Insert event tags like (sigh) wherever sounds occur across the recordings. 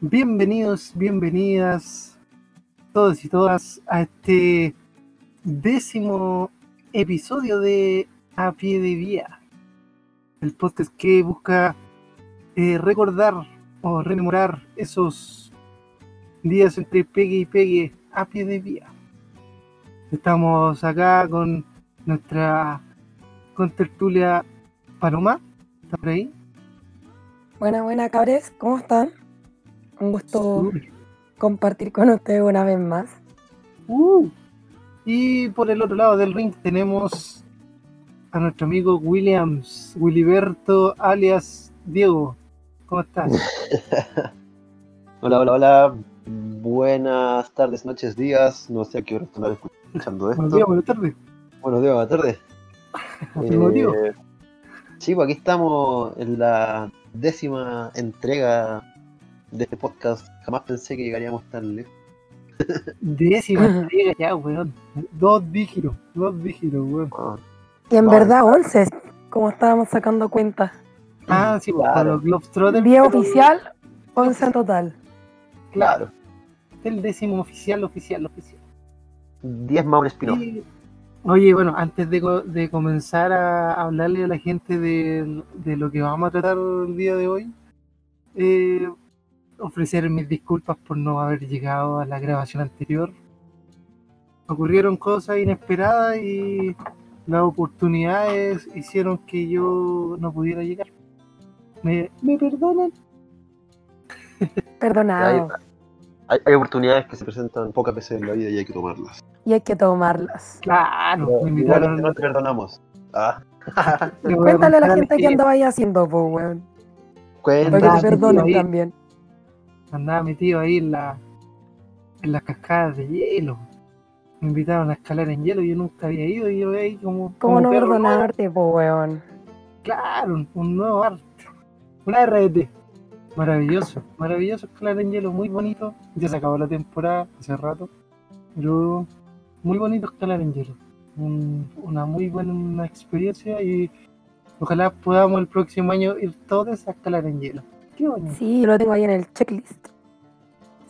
Bienvenidos, bienvenidas todos y todas a este décimo episodio de A Pie de Vía, el podcast que busca eh, recordar o rememorar esos días entre pegue y pegue a pie de vía. Estamos acá con nuestra contertulia Paloma. ¿Está por ahí? Buena, buena, cabres. ¿Cómo están? Un gusto compartir con ustedes una vez más. Uh. Y por el otro lado del ring tenemos a nuestro amigo Williams, Willyberto, alias Diego. ¿Cómo estás? (laughs) hola, hola, hola. Buenas tardes, noches, días. No sé a qué hora están escuchando esto. Buenos días, buenas tardes. Buenos días, buenas tardes. eh, sí, pues aquí estamos en la décima entrega de este podcast. Jamás pensé que llegaríamos tan lejos. Décima (laughs) ya, weón. Dos dígitos, dos dígitos, weón. Ah, Y en verdad, 11, como estábamos sacando cuenta. Ah, sí, pues, Claro. para los Globetrotters. 10 pero oficial, 11 en total. claro. El décimo oficial, oficial, oficial. 10 más un spin-off. Y, oye, bueno, antes de, de comenzar a hablarle a la gente de, de lo que vamos a tratar el día de hoy, eh, ofrecer mis disculpas por no haber llegado a la grabación anterior. Ocurrieron cosas inesperadas y las oportunidades hicieron que yo no pudiera llegar. ¿Me, me perdonan? (laughs) Perdonado. Hay, hay oportunidades que se presentan pocas veces en la vida y hay que tomarlas. Y hay que tomarlas. Claro, Pero me igual invitaron. no te perdonamos. Ah, (laughs) Cuéntale a la gente que andaba ahí haciendo, po, weón. Para que cuéntanos. te ahí. también. Andaba metido ahí en, la, en las cascadas de hielo. Me invitaron a escalar en hielo, yo nunca había ido y yo ahí como, ¿Cómo como no perdonarte, po, weón? Claro, un, un nuevo arte. Una RT. Maravilloso, maravilloso escalar en hielo, muy bonito. Ya se acabó la temporada hace rato, pero muy bonito escalar en hielo. Un- una muy buena experiencia y ojalá podamos el próximo año ir todos a escalar en hielo. Qué bonito. Sí, yo lo tengo ahí en el checklist.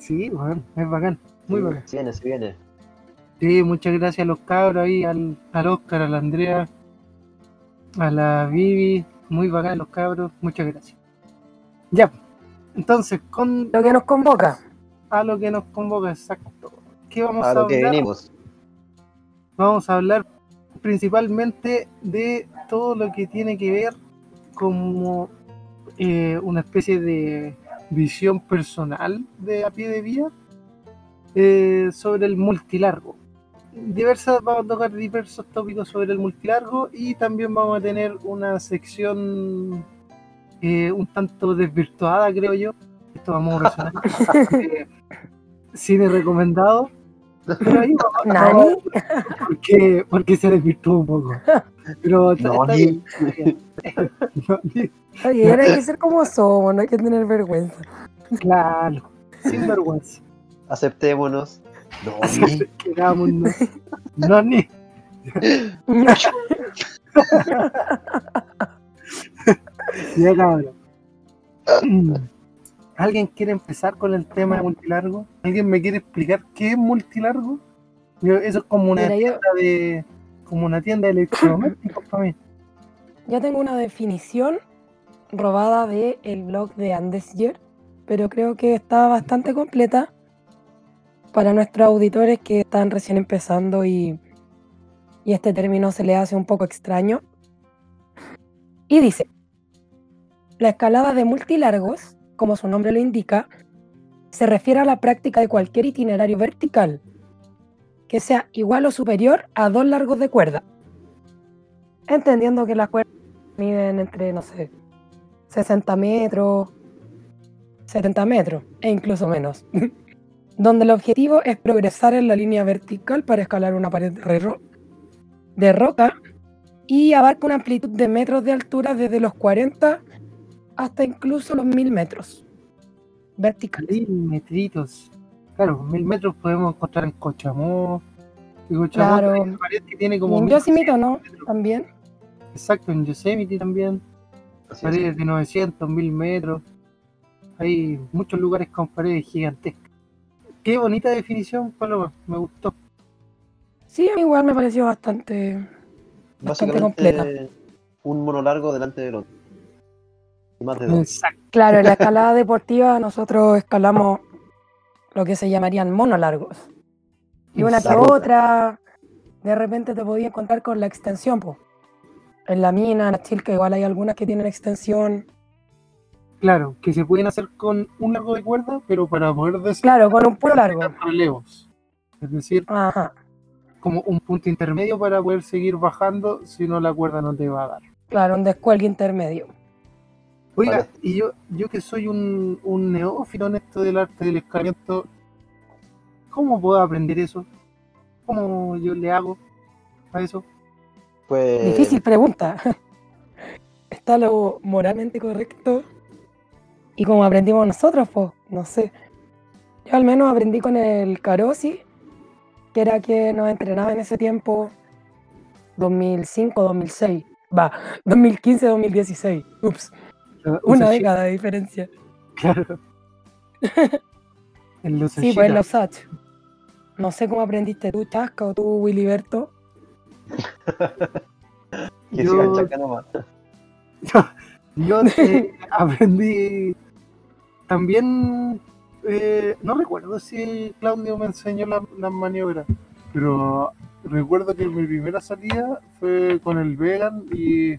Sí, bueno, es bacán, muy bacán. Se viene, se viene. Sí, muchas gracias a los cabros ahí, al, al Oscar, a la Andrea, a la Vivi, muy bacán los cabros, muchas gracias. Ya, entonces, con Lo que nos convoca. a lo que nos convoca, exacto. ¿Qué vamos a, A lo que hablar? venimos. Vamos a hablar principalmente de todo lo que tiene que ver como eh, una especie de visión personal de a pie de vía eh, sobre el multilargo. Diversas, vamos a tocar diversos tópicos sobre el multilargo y también vamos a tener una sección eh, un tanto desvirtuada, creo yo. Esto vamos a resonar. (laughs) eh, cine recomendado. ¿Nani? porque, porque se desvirtuó un poco. Pero está, No, está ni- bien. Oye, ahora hay que ser como somos, no hay que tener vergüenza. claro, sin vergüenza. Aceptémonos. No, ni- Quedámonos. No, ni. (laughs) Ya cabrón. (laughs) ¿Alguien quiere empezar con el tema de multilargo? ¿Alguien me quiere explicar qué es multilargo? Yo- eso es como una Mira, yo- tienda de como una tienda de electrodomésticos para mí. Yo tengo una definición robada del el blog de Andesyer, pero creo que está bastante completa para nuestros auditores que están recién empezando y, y este término se le hace un poco extraño. Y dice, la escalada de multilargos, como su nombre lo indica, se refiere a la práctica de cualquier itinerario vertical que sea igual o superior a dos largos de cuerda. Entendiendo que las cuerdas miden entre, no sé, 60 metros, 70 metros e incluso menos. (laughs) Donde el objetivo es progresar en la línea vertical para escalar una pared de, ro- de roca y abarca una amplitud de metros de altura desde los 40 hasta incluso los 1000 metros verticales. Mil metritos. Claro, mil metros podemos encontrar en Cochamó. En Cochamó Claro. que tiene Y como. en 1200 Yosemite, ¿no? metros. También. Exacto, en Yosemite también. Paredes de 900, 1000 metros. Hay muchos lugares con paredes gigantescas. Qué bonita definición, Paloma, me gustó. Sí, igual me pareció bastante, bastante completa. Un mono largo delante del otro. Más de dos. Claro, en la escalada deportiva nosotros escalamos lo que se llamarían mono largos. Y una que otra, de repente te podías encontrar con la extensión, pues. En la mina, en la chilca, igual hay algunas que tienen extensión. Claro, que se pueden hacer con un largo de cuerda, pero para poder decir. Claro, con un puro largo. Relevos. Es decir, como un punto intermedio para poder seguir bajando, si no la cuerda no te va a dar. Claro, un descuelgue intermedio. Oiga, y yo, yo que soy un, un neófilo en esto del arte del escalamiento, ¿cómo puedo aprender eso? ¿Cómo yo le hago a eso? Pues... Difícil pregunta. ¿Está lo moralmente correcto? Y como aprendimos nosotros, pues, no sé. Yo al menos aprendí con el Carosi, que era que nos entrenaba en ese tiempo, 2005-2006. Va, 2015-2016. Ups. Una década de diferencia. Claro. (laughs) en los sí, pues en los. No sé cómo aprendiste tú, Chasca, o tú, Willyberto. (laughs) yo, (laughs) yo, eh, aprendí también, eh, no recuerdo si Claudio me enseñó las la maniobras, pero recuerdo que mi primera salida fue con el vegan y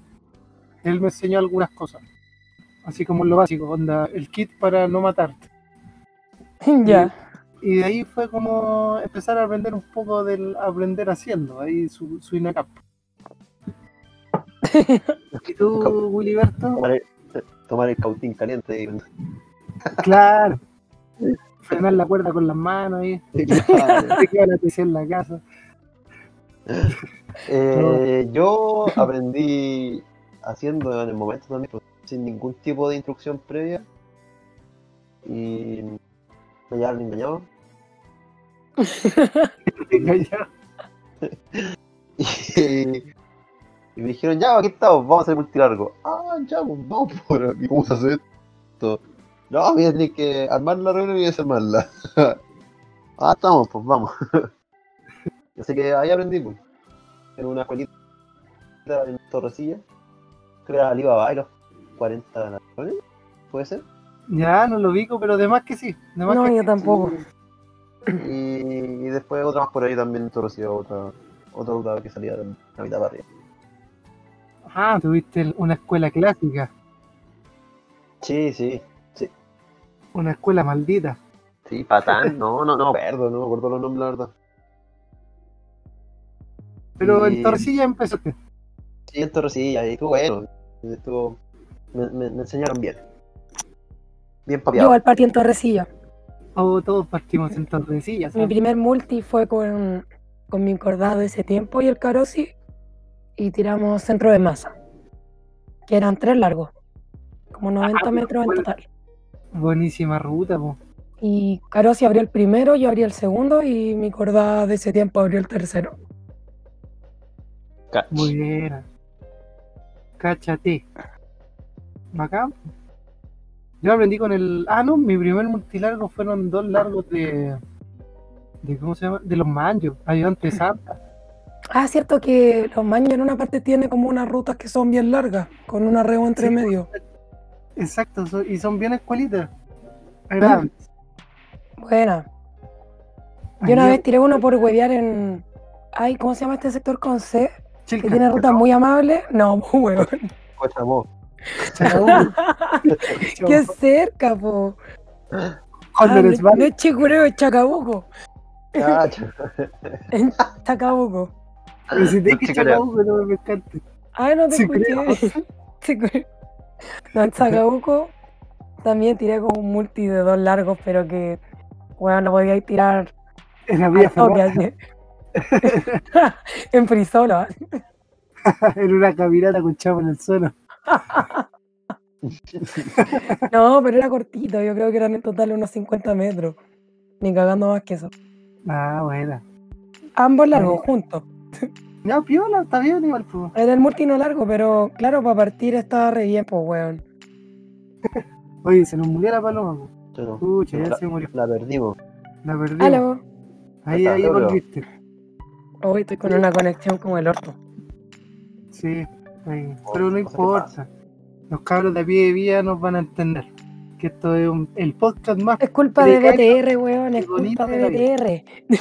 él me enseñó algunas cosas. Así como lo básico, onda, el kit para no matarte. (laughs) Ya. Y, de ahí fue como empezar a aprender un poco del aprender haciendo, ahí su, su INACAP. (laughs) ¿Y tú, Willyberto? Tomar el, tomar el cautín caliente. (laughs) Claro. Frenar la cuerda con las manos ahí. Te en la casa. Eh, yo aprendí haciendo en el momento también, pues, sin ningún tipo de instrucción previa. Y me llevaron engañado. (laughs) y, y, me dijeron, ya, aquí estamos, vamos a hacer multilargo. Ah, ya, pues, vamos (laughs) por aquí, vamos a hacer esto. No, voy a tener que armar la reunión y desarmarla. (laughs) ah, estamos, pues vamos. Así que ahí aprendí, pues. En una escuelita en Torrecilla. Creo que era Alibaba y los 40 naciones, ¿puede ser? Ya, no lo ubico, pero de más que sí. no, yo tampoco. Y, y, después otra más por ahí también en Torrecilla, otra, otra ruta que salía de la mitad para arriba. Ah, tuviste una escuela clásica. Sí, sí. Una escuela maldita. Sí, (laughs) patán, (laughs) no, no, no, perdón, no me acuerdo los nombres, la verdad. Pero en Torrecilla empezaste. Sí, en Torrecilla, y estuvo bueno. Estuvo, me, me, enseñaron bien. Bien papiado. Yo al partí en Torrecilla. Oh, todos partimos en Torrecilla. Mi primer multi fue con, con mi encordado de ese tiempo y el Carosi. Y tiramos centro de masa. Que eran tres largos. Como 90 ah, metros en total. Buenísima ruta, po. Y Carosi abrió el primero, yo abrí el segundo y mi cordada de ese tiempo abrió el tercero. Muy bien. Cáchate. Bacán. Yo aprendí con el. Ah, no, mi primer multilargo fueron dos largos de. de ¿Cómo se llama? De los manjos, ayudante santa. Ah, cierto que los manjos en una parte tiene como unas rutas que son bien largas, con un arreo entre medio. Exacto, y son bien escuelitas. Buena. Yo una vez tiré uno por huevear en. Ay, ¿cómo se llama este sector con C? que tiene rutas muy amables. No, (laughs) huevón. (laughs) Qué cerca, po. Ah, no, no es Chicureo, es Chacabuco. (laughs) en Chacabuco. Pero si te que Chacabuco no me encanta. Ay, no te escuché. (laughs) No, en Chacabuco también tiré como un multi de dos largos, pero que, bueno, no podía tirar en la vía en frisola. en una caminata con chavo en el suelo. (laughs) no, pero era cortito, yo creo que eran en total unos 50 metros. Ni cagando más que eso. Ah, buena. Ambos largos, juntos. No, piola, está bien igual, Era el multi no largo, pero claro, para partir estaba re bien, pues, weón. (laughs) Oye, se nos murió la paloma. no. Pucha, ya la, se murió. la perdimos. La perdimos. Aló. Ahí, ahí pero- volviste. Hoy estoy con una conexión como el orto. Sí, ahí. Pero no importa. Los cabros de a pie de vía nos van a entender. Que esto es un- el podcast más. Es culpa de BTR, weón. Es culpa de. BTR.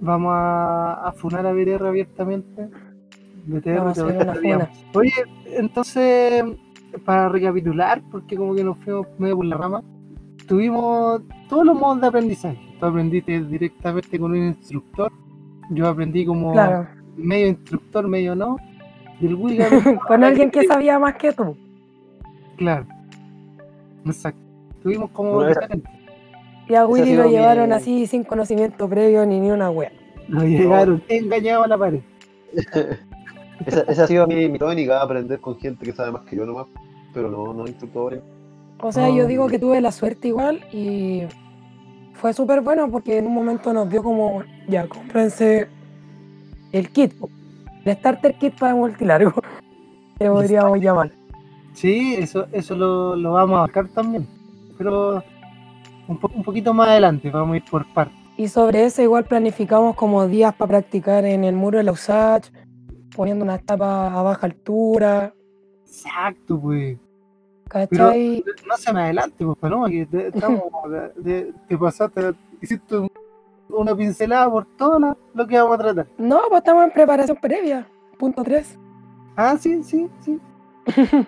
Vamos a, a funar a BTR abiertamente. BTR Vamos a te hacer una odiamos. Oye, entonces, para recapitular, porque como que nos fuimos medio por la rama, tuvimos todos los modos de aprendizaje. Tú aprendiste directamente con un instructor. Yo aprendí como Claro. medio instructor, medio no. (laughs) Con alguien que sabía más que tú. Claro. Exacto. Tuvimos como Bueno. Y a Willy lo llevaron así sin conocimiento previo ni ni una wea. Nos llegaron engañados a la pared. (laughs) Esa, esa ha sido mi, mi tónica, aprender con gente que sabe más que yo nomás, pero no, no instructores. O sea, yo digo que tuve la suerte igual y fue súper bueno porque en un momento nos dio como, ya, cómprense el kit. El starter kit para multilargo, (laughs) que podríamos llamar. Sí, eso, eso lo, lo vamos a marcar también. Pero un, po- un poquito más adelante, vamos a ir por partes. Y sobre eso igual planificamos como días para practicar en el muro de la USACH, poniendo una tapa a baja altura, Exacto, pues. ¿cachai? No se me adelante, pues, Paloma, que te, estamos, (laughs) de- te pasaste, hiciste un- una pincelada por todo lo que vamos a tratar. No, pues estamos en preparación previa, punto 3. Ah, sí, sí, sí. (laughs)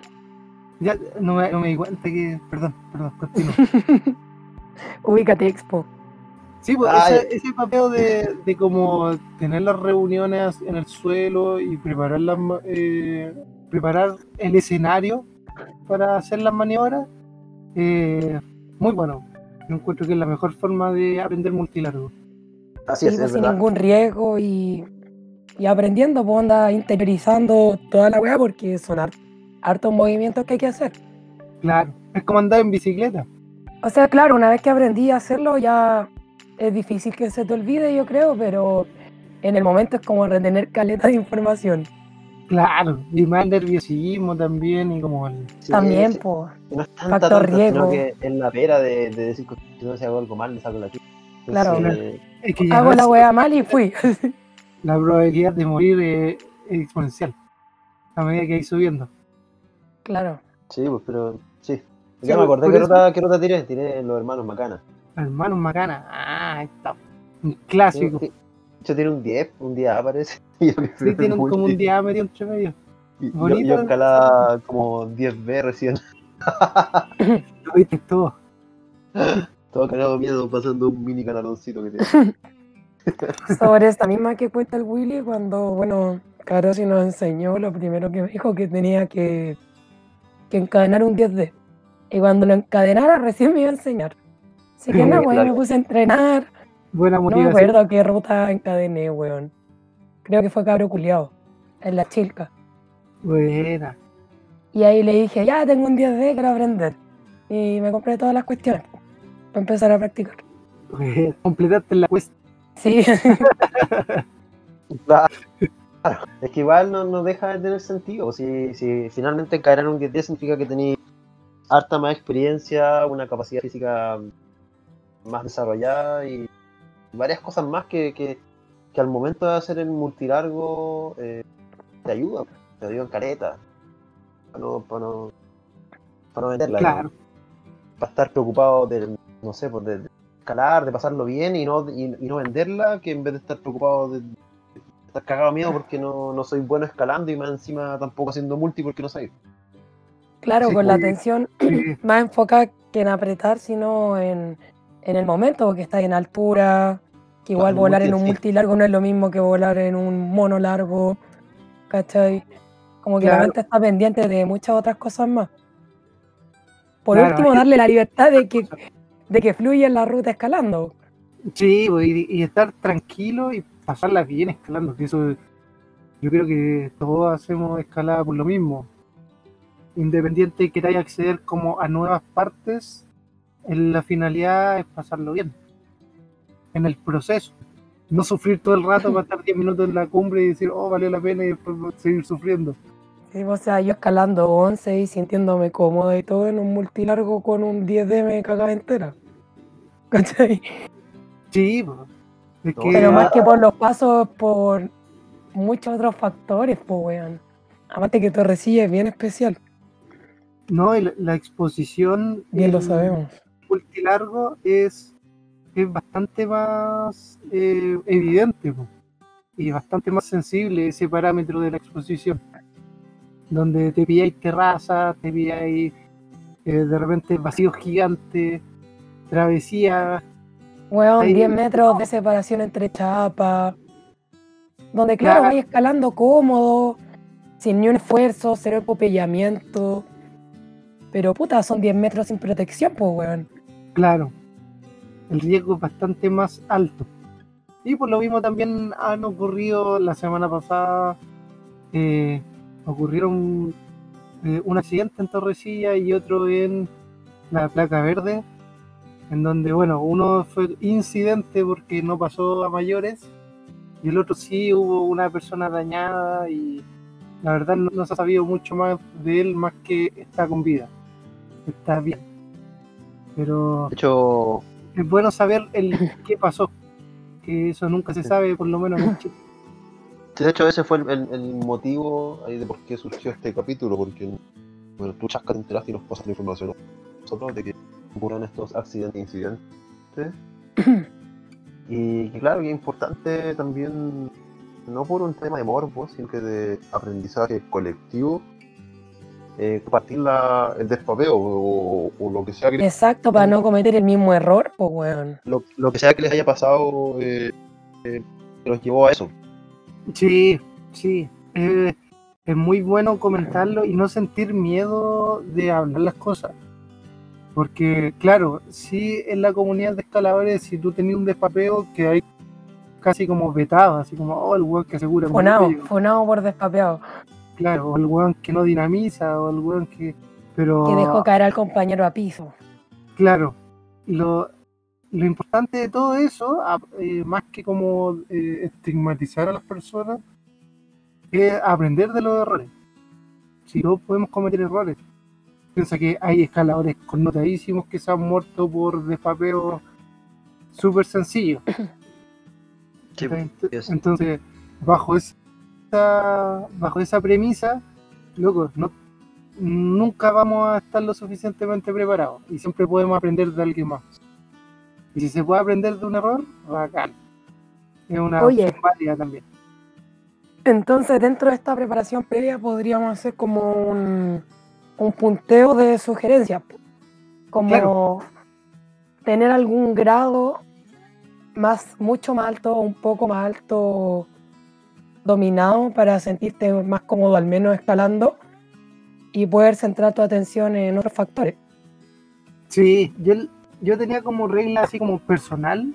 Ya no me, no me di cuenta que. Perdón, perdón, continúo. (laughs) Ubícate, Expo. Sí, pues Ay. ese, ese papel de, de como tener las reuniones en el suelo y preparar las eh, preparar el escenario para hacer las maniobras, eh, muy bueno. Yo encuentro que es la mejor forma de aprender multilargo. Así es, Sí, es sin verdad. ningún riesgo y, y aprendiendo, pues anda interiorizando toda la weá porque son har- hartos movimientos que hay que hacer. Claro, es como andar en bicicleta. O sea, claro, una vez que aprendí a hacerlo ya es difícil que se te olvide, yo creo, pero en el momento es como retener caleta de información. Claro, y más el nerviosismo también y como el... Sí, También, pues. No es tanta, factor tanta, riesgo. sino que es la pera de, de decir que si no se hago algo mal, le saco la chucha. Claro. Entonces, es que Hago la weá mal y fui. (laughs) la probabilidad de morir es, es exponencial a medida que hay subiendo. claro. Sí, pues, pero sí. Sí, Ya me acordé que rota, que rota tiré, tiré los hermanos Macana. Hermanos Macana, ah, ahí está. Un clásico. Sí, Yo tiene un 10, un día aparece. (laughs) Sí, tienen multi, como un diámetro entre medio. y yo- bonito. Yo, escalaba como 10B recién. (laughs) Lo viste todo. Todo cagado miedo pasando un mini canaloncito que tiene. (laughs) Sobre esta misma que cuenta el Willy, cuando, bueno, Carosi nos enseñó, lo primero que me dijo que tenía que, que encadenar un 10D. Y cuando lo encadenara, recién me iba a enseñar. Así que no, weón, me puse a entrenar. Buena No me motivación. acuerdo qué ruta encadené, weón. Creo que fue cabro culiado, en la chilca. Buena. Y ahí le dije, ya tengo un 10D, quiero aprender. Y me compré todas las cuestiones para empezar a practicar. (laughs) Completaste la cuesta. Sí, (laughs) Claro. Es que igual no, no deja de tener sentido. Si, si finalmente caer en un 10 significa que tenéis harta más experiencia, una capacidad física más desarrollada y varias cosas más que, que, que al momento de hacer el multilargo eh, te ayudan, te ayudan careta. Para no, para no, para no venderla. Claro. Para estar preocupado de, no sé, pues de, de escalar, de pasarlo bien y no, y, y no venderla, que en vez de estar preocupado de, de estar cagado miedo porque no, no soy bueno escalando y más encima tampoco haciendo multi porque no sé. claro, Sí, con la oye. atención Sí, (clears throat) más enfocada que en apretar, sino en, en el momento, porque estás en altura, que igual Claro, volar multi, en un multi largo no es lo mismo que volar en un mono largo, ¿cachai? Como que la Claro. mente está pendiente de muchas otras cosas más. Por Claro, último, darle la libertad de que, (laughs) de que fluya en la ruta escalando. Sí, pues, y, y estar tranquilo y pasarla bien escalando. eso yo creo que todos hacemos escalada por lo mismo. Independiente de que queráis acceder como a nuevas partes, en la finalidad es pasarlo bien. En el proceso. No sufrir todo el rato para estar 10 minutos en la cumbre y decir, oh, valió la pena y después seguir sufriendo. O sea, yo escalando 11 y sintiéndome cómoda y todo en un multilargo con un 10D me cagaba entera. (laughs) ¿Cachai? Sí. Es que, Pero más que por los pasos, por muchos otros factores, pues, weón. Aparte que Torrecilla es bien especial, no, y la, exposición bien lo sabemos. multilargo es, es bastante más eh, evidente po, y bastante más sensible ese parámetro de la exposición. Donde te pilláis terrazas, te pilláis eh, de repente vacíos gigantes, travesías. Weón, Ahí- 10 metros de separación entre chapas. Donde, claro, Claro. vais escalando cómodo, sin ni un esfuerzo, cero epopellamiento. Pero puta, son 10 metros sin protección, pues, weón. Claro, el riesgo es bastante más alto. Y por lo mismo también han ocurrido la semana pasada, eh, ocurrieron eh, un accidente en Torrecilla y otro en la Placa Verde, en donde, bueno, uno fue incidente porque no pasó a mayores y el otro sí hubo una persona dañada y la verdad no, no se ha sabido mucho más de él más que está con vida, está bien. Pero De hecho, es bueno saber el (laughs) qué pasó, que eso nunca se sabe, por lo menos en Chile. De hecho ese fue el, el- el motivo ahí de por qué surgió este capítulo, porque bueno, tú chascas te enteraste y nos pasas la información nosotros de que ocurren estos accidentes e incidentes. (clears throat) y, claro, que es importante también, no por un tema de morbo, sino que de aprendizaje colectivo, eh, compartir la, el despapeo o, o lo que sea que Exacto, para no cometer el mismo error, pues, weón. lo, lo que sea que les haya pasado eh, eh, los llevó a eso. Sí, sí. eh, es muy bueno comentarlo y no sentir miedo de hablar las cosas. Porque, claro, si en la comunidad de escaladores, si tú tenías un despapeo, que hay casi como vetado, así como, oh, el weón que asegura. Fonado, fonado por despapeado. Claro, o el weón que no dinamiza, o el weón que. Pero. Que dejó caer al compañero a piso. Claro, lo, lo importante de todo eso, a- eh, más que como eh, estigmatizar a las personas, es aprender de los errores. Si no podemos cometer errores. Piensa que hay escaladores connotadísimos que se han muerto por despapeos súper sencillos. (coughs) Ent- es. Entonces, bajo esa, bajo esa premisa, loco, no, nunca vamos a estar lo suficientemente preparados y siempre podemos aprender de alguien más. Y si se puede aprender de un error, bacán. Es una Oye. opción válida también. Entonces, dentro de esta preparación previa podríamos hacer como un, un punteo de sugerencias. Como Claro. tener algún grado más, mucho más alto un poco más alto dominado para sentirte más cómodo, al menos escalando, y poder centrar tu atención en otros factores. Sí, yo, yo tenía como regla así como personal,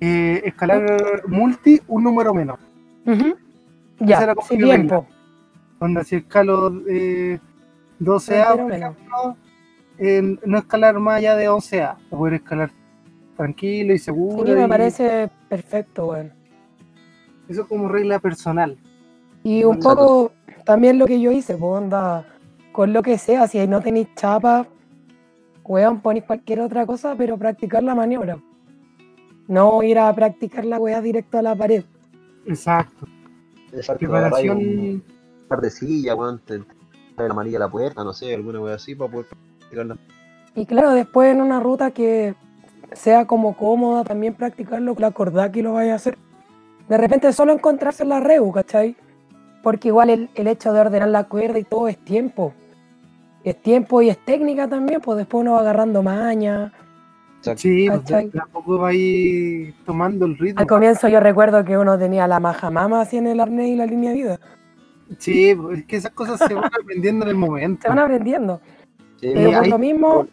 eh, escalar multi un número. Esa Ya, era como tiempo. Onda, si escalo eh, 12A, Entero por menos. ejemplo, eh, no escalar más allá de 11A, para poder escalar tranquilo y seguro. Sí, me y- parece perfecto, bueno. Eso como regla personal. Y un poco también lo que yo hice, pues onda, con lo que sea, si no tenéis chapa, weón, ponéis cualquier otra cosa, pero practicar la maniobra. No ir a practicar la weá directo a la pared. Exacto. Exacto, un par de sillas, weón, te la amarilla a la puerta, no sé, alguna wea así para poder practicarla. Y claro, después en una ruta que sea como cómoda, también practicarlo la cordada que lo vaya a hacer. De repente solo encontrarse en la reu, ¿cachai? Porque igual el, el hecho de ordenar la cuerda y todo es tiempo. Es tiempo y es técnica también, pues después uno va agarrando maña. sí, pues, ¿Cachai? de a poco va a ir tomando el ritmo. Al comienzo yo recuerdo que uno tenía la majamama así en el arnés y la línea de vida. Sí, pues, es que esas cosas se van aprendiendo en el momento. Se van aprendiendo. Sí, Pero Eh, por hay- lo mismo,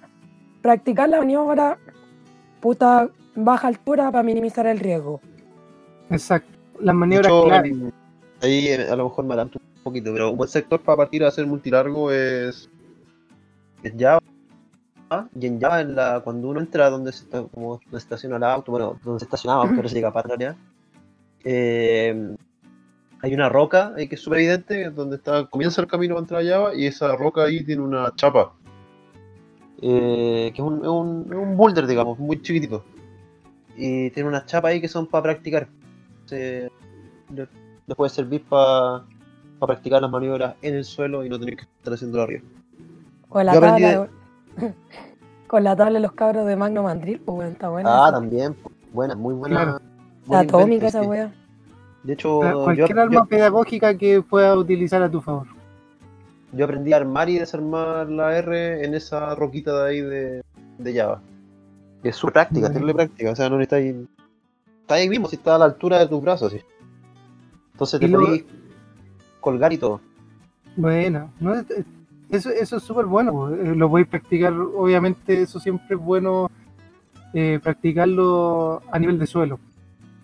practicar la maniobra, puta, baja altura para minimizar el riesgo. Exacto. Las maniobras clave. ahí eh, a lo mejor me adelanto un poquito, pero un buen sector para partir a hacer multilargo es Java. Y en Java, en la, cuando uno entra donde se, está, como se estaciona el auto, bueno, donde se estacionaba, pero se llega para realidad, eh, hay una roca ahí que es súper evidente, donde está, comienza el camino para entrar a Java, y esa roca ahí tiene una chapa. eh, que es un, un, un boulder, digamos, muy chiquitito. Y tiene unas chapas ahí que son para practicar. Se, le, le puede servir para practicar las maniobras en el suelo y no tener que estar haciéndolo arriba. Con la tabla. (laughs) Con la tabla de los cabros de Magno Mandril, pues bueno, está buena. Ah, esa. también. Buena, muy buena. Claro. La atómica esa wea. De hecho, yo, Cualquier yo- arma pedagógica que puedas utilizar a tu favor. yo aprendí a armar y desarmar la R en esa roquita de ahí de, de Java. Es su práctica, tenerle práctica. O sea, no necesitas ir. Está ahí mismo, si está a la altura de tus brazos, sí. Entonces te podés colgar y todo. Bueno, no, es- eso, eso es súper bueno. Eh, Lo podéis practicar, obviamente, eso siempre es bueno eh, practicarlo a nivel de suelo,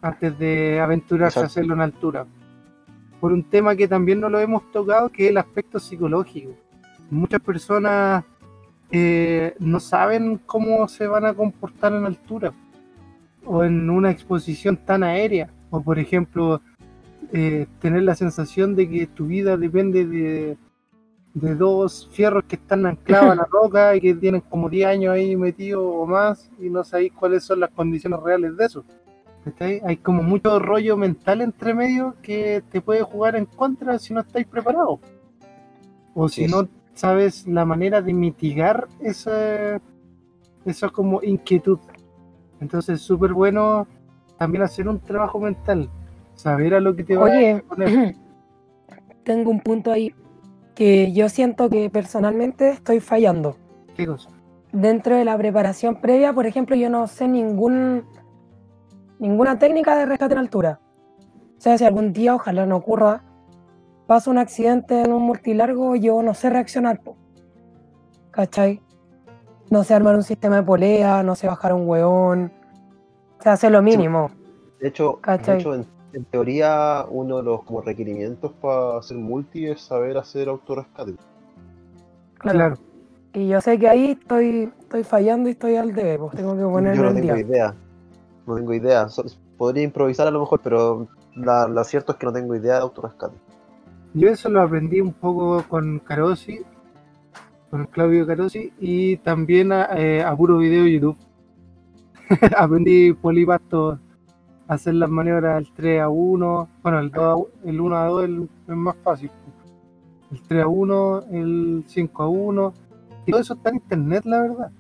antes de aventurarse a hacerlo en altura. Por un tema que también no lo hemos tocado, que es el aspecto psicológico. Muchas personas eh, no saben cómo se van a comportar en altura o en una exposición tan aérea. O por ejemplo, eh, tener la sensación de que tu vida depende de, de dos fierros que están anclados a la (laughs) roca y que tienen como 10 años ahí metidos o más y no sabéis cuáles son las condiciones reales de eso. ¿Cachai? Hay como mucho rollo mental entre medio que te puede jugar en contra si no estáis preparados. O si Sí. no sabes la manera de mitigar esa, esa como inquietud. Entonces es súper bueno también hacer un trabajo mental. Saber a lo que te vas a Oye, poner. (clears throat) tengo un punto ahí que yo siento que personalmente estoy fallando. ¿Qué cosa? Dentro de la preparación previa, por ejemplo, yo no sé ningún ninguna técnica de rescate en altura. O sea, si algún día, ojalá no ocurra, pasa un accidente en un multilargo, yo no sé reaccionar. po. ¿Cachai? No sé armar un sistema de polea, no sé bajar un hueón. O sea, hacer lo mínimo. De hecho, de hecho en, en teoría, uno de los como requerimientos para hacer multi es saber hacer autorrescate. Claro. Claro. Y yo sé que ahí estoy, estoy fallando y estoy al debe, pues tengo que ponerme Yo no tengo día. idea. No tengo idea. Podría improvisar a lo mejor, pero la, lo cierto es que no tengo idea de autorrescate. Yo eso lo aprendí un poco con Carosi, con Claudio Carosi, y también a, eh, a puro video de YouTube. (laughs) aprendí polipasto, a hacer las maniobras del 3 a 1, bueno, el, 2 a el 1 a 2 es más fácil. El 3 a 1, el 5 a 1, y todo eso está en internet, la verdad.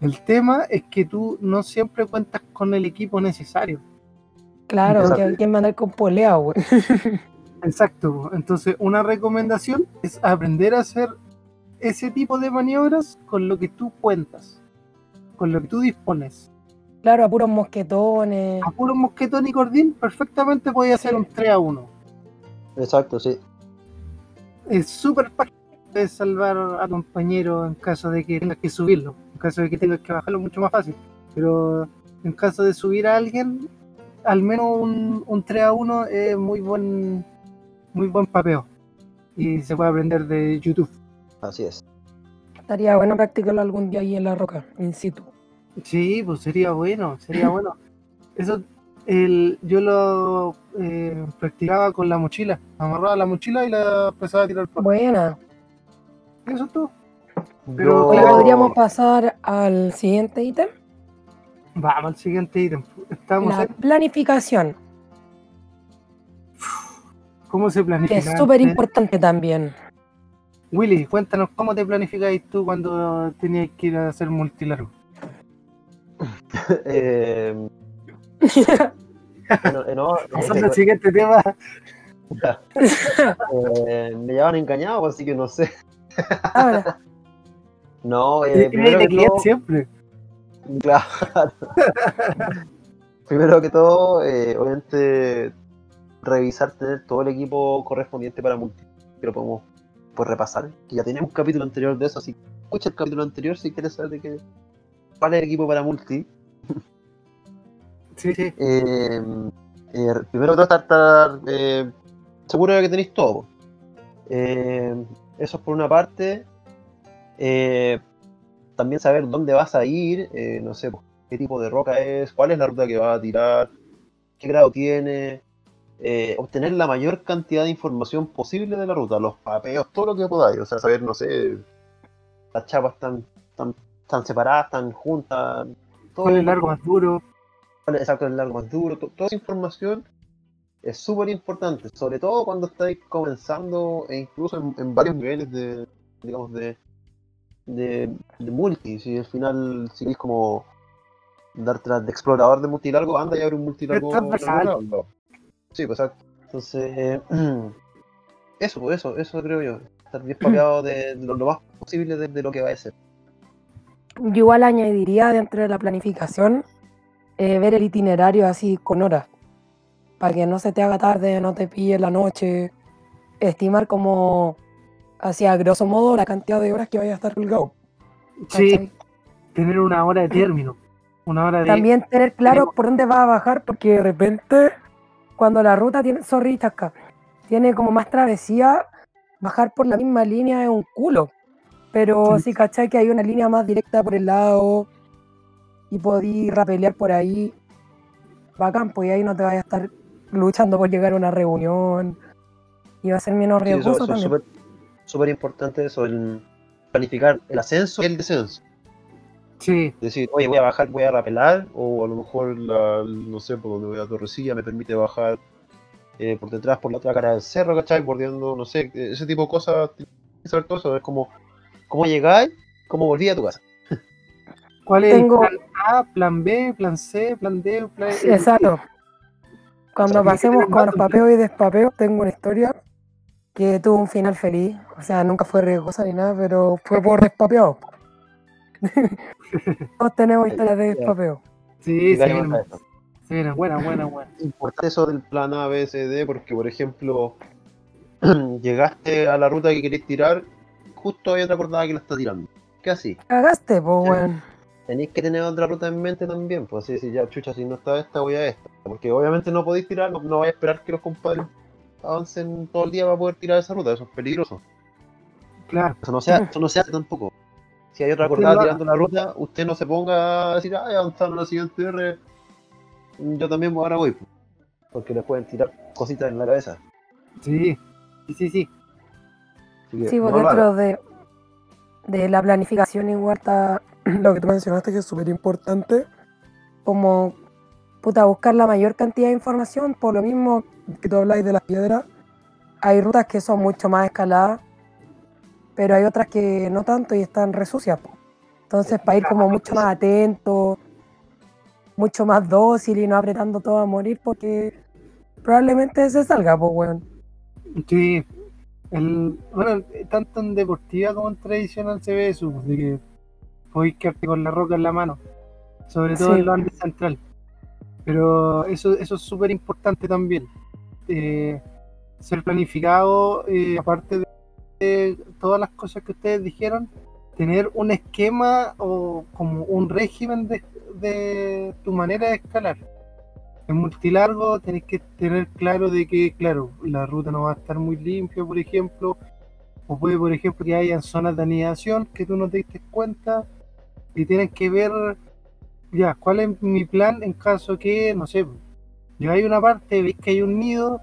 El tema es que tú no siempre cuentas con el equipo necesario. Claro, que hay que mandar con polea, güey. (laughs) Exacto. Entonces, una recomendación es aprender a hacer ese tipo de maniobras con lo que tú cuentas, con lo que tú dispones. Claro, a puros mosquetones. A puro mosquetón y cordín, perfectamente puedes hacer un 3 a 1. Exacto, sí. Es súper fácil de salvar a tu compañero en caso de que tengas que subirlo. En caso de que tengas que bajarlo, mucho más fácil. Pero en caso de subir a alguien, al menos un, un 3 a 1 es muy buen, muy buen papeo. Y se puede aprender de YouTube. Así es. Estaría bueno practicarlo algún día ahí en la roca, in situ. Sí, pues sería bueno, sería bueno. Eso el, yo lo eh, practicaba con la mochila. Amarraba la mochila y la empezaba a tirar por Buena. Eso. Pero Yo- Oye, ¿podríamos pasar al siguiente ítem? Vamos al siguiente ítem. Estamos La en planificación, cómo se que planifica. es súper antes. importante también. Willy, cuéntanos cómo te planificáis tú cuando tenías que ir a hacer multilargo. (laughs) Eh, bueno, eh, no, Pasando al siguiente tema. (laughs) eh, me llevan engañado, así que no sé. Ahora, (laughs) No, Eh, primero que todo, siempre. Claro. Primero que todo, eh, obviamente, revisar, tener todo el equipo correspondiente para multi, que lo podemos pues, repasar. Que ya tenemos un capítulo anterior de eso, así que escucha el capítulo anterior si quieres saber de qué, cuál es el equipo para multi. Sí, sí. Eh, eh, primero que todo, estar, estar, eh, seguro de que tenéis todo. Eh, eso es por una parte. Eh, también saber dónde vas a ir, eh, no sé, qué tipo de roca es, cuál es la ruta que vas a tirar, qué grado tiene, eh, obtener la mayor cantidad de información posible de la ruta, los papeos, todo lo que podáis, o sea, saber, no sé, las chapas están, están, están separadas, están juntas, todo ¿Cuál es el largo más duro? exacto el largo más duro, to- toda esa información es súper importante, sobre todo cuando estáis comenzando e incluso en, en varios niveles de, digamos, de, de, de multi, si al final si queréis como dar tras de explorador de multilargo, anda y abre un multilargo. Sí, pues exacto. Entonces, (clears throat) eso, pues, eso, eso creo yo, estar bien (clears throat) papeado de, de lo, lo más posible de, de lo que va a ser. Yo igual añadiría dentro de la planificación eh, ver el itinerario así con horas, para que no se te haga tarde, no te pille la noche, estimar como hacia grosso modo la cantidad de horas que vaya a estar colgado. Sí, tener una hora de término. Una hora de. También tener claro por dónde vas a bajar, porque de repente, cuando la ruta tiene, sorry, chasca, tiene como más travesía, bajar por la misma línea es un culo. Pero Sí. si cachai que hay una línea más directa por el lado y podí rapelear por ahí, bacán, pues y ahí no te vayas a estar luchando por llegar a una reunión. Y va a ser menos Sí, eso, riesgoso eso es también. súper importante eso, el planificar el ascenso y el descenso. Sí, decir, oye, voy a bajar, voy a rapelar, o a lo mejor, la, no sé, por donde voy a Torrecilla me permite bajar eh, por detrás, por la otra cara del cerro, ¿cachai? Bordeando, no sé, ese tipo de cosas, saber todo eso, es como, cómo llegáis, cómo volví a tu casa. ¿Cuál es Tengo- el plan A, plan B, plan C, plan D, plan Sí, Exacto. Cuando O sea, pasemos con los papeos y despapeos, tengo una historia que tuvo un final feliz. O sea, nunca fue riesgosa ni nada, pero fue por despapeo. (laughs) Todos tenemos historias de despapeo. Sí, se Llegaremos viene, a eso. se viene. Buena, buena, buena. Importante eso del plan A, B, C, D, porque, por ejemplo, (clears throat) llegaste a la ruta que queréis tirar, justo hay otra cordada que la está tirando. ¿Qué así? Cagaste, pues, weón. Tenéis que tener otra ruta en mente también, pues así decir, ya chucha, si no está esta, voy a esta. Porque obviamente no podéis tirar, no, no vais a esperar que los compadres avancen todo el día para poder tirar esa ruta, eso es peligroso. Claro. Eso no se, hace- (laughs) eso no se hace tampoco. Si hay otra cordada tirando la ruta, usted no se ponga a decir, ay, avanzaron a la siguiente R, yo también ahora voy. pues. Porque les pueden tirar cositas en la cabeza. Sí, sí, sí. sí. Que Sí, no hagan. dentro de, de la planificación igual está (clears throat) lo que tú mencionaste que es súper importante, como puta, buscar la mayor cantidad de información, por lo mismo que tú habláis de las piedras, hay rutas que son mucho más escaladas, pero hay otras que no tanto y están resucias. Entonces, para ir como mucho más atento, mucho más dócil y no apretando todo a morir, porque probablemente se salga, pues, weón. Sí. El, bueno, tanto en deportiva como en tradicional se ve eso, de que podéis quedarte con la roca en la mano, sobre todo Sí. en los Andes central. Pero eso, eso es súper importante también. Eh, ser planificado, eh, aparte de, de todas las cosas que ustedes dijeron, tener un esquema o como un régimen de, de tu manera de escalar. En multilargo tenéis que tener claro de que, claro, la ruta no va a estar muy limpia, por ejemplo, o puede, por ejemplo, que hayan zonas de anidación que tú no te diste cuenta. Y tienes que ver, ya, cuál es mi plan en caso que, no sé, llegáis a una parte, veis que hay un nido,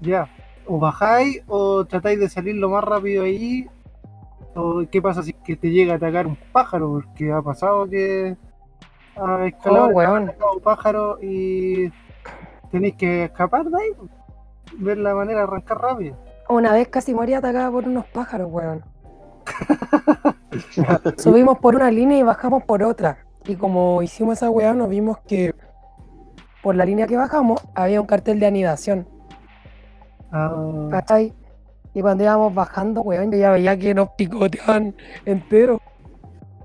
ya, o bajáis o tratáis de salir lo más rápido ahí, o qué pasa si que te llega a atacar un pájaro, porque ha pasado que escalado Oh, weón. atacado un pájaro y tenéis que escapar de ahí, ver la manera de arrancar rápido. Una vez casi morí atacada por unos pájaros, weón. (laughs) Subimos por una línea y bajamos por otra. Y como hicimos esa weá, nos vimos que por la línea que bajamos había un cartel de anidación, Ah, ¿cachai? Y cuando íbamos bajando, weón, yo ya veía que nos picoteaban enteros.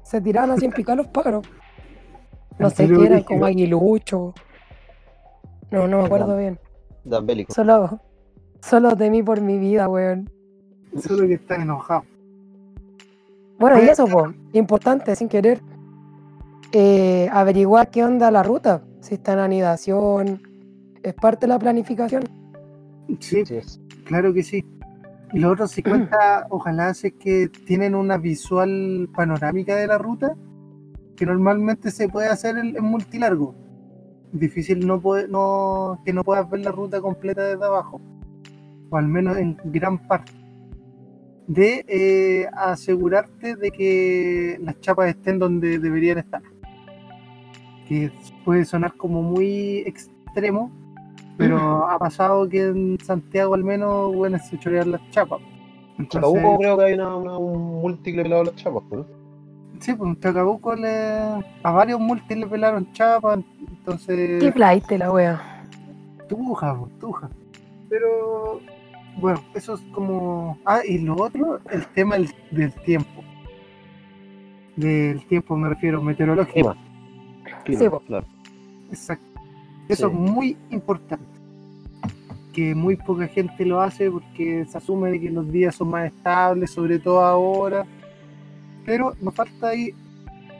Se tiraban así en picar los pájaros. No ¿En sé qué eran, como aguilucho. No, no me acuerdo bien. Dan bélico. Solo, solo temí por mi vida, weón. solo que están enojados. Bueno, y eso, po, importante, sin querer, eh, averiguar qué onda la ruta, si está en anidación, es parte de la planificación. Sí, claro que sí. Y lo otro, si cuenta, ojalá es que tienen una visual panorámica de la ruta, que normalmente se puede hacer en, en multilargo. difícil no, poder, no que no puedas ver la ruta completa desde abajo, o al menos en gran parte. De eh, asegurarte de que las chapas estén donde deberían estar. Que puede sonar como muy extremo, pero ha pasado que en Santiago al menos, bueno, se chorean las chapas. Entonces, creo que hay una, una- un múltiple pelado de las chapas, ¿no? Sí, pues en Chacabuco le, a varios multis le pelaron chapas, entonces... Qué flight la wea. Tuja, po, tuja. Pero bueno, eso es como. Ah, y lo otro, el tema del, del tiempo. Del tiempo me refiero meteorológico. Clima. Sí, po. claro. Exacto. Eso Sí. es muy importante. Que muy poca gente lo hace porque se asume de que los días son más estables, sobre todo ahora. Pero nos falta ahí.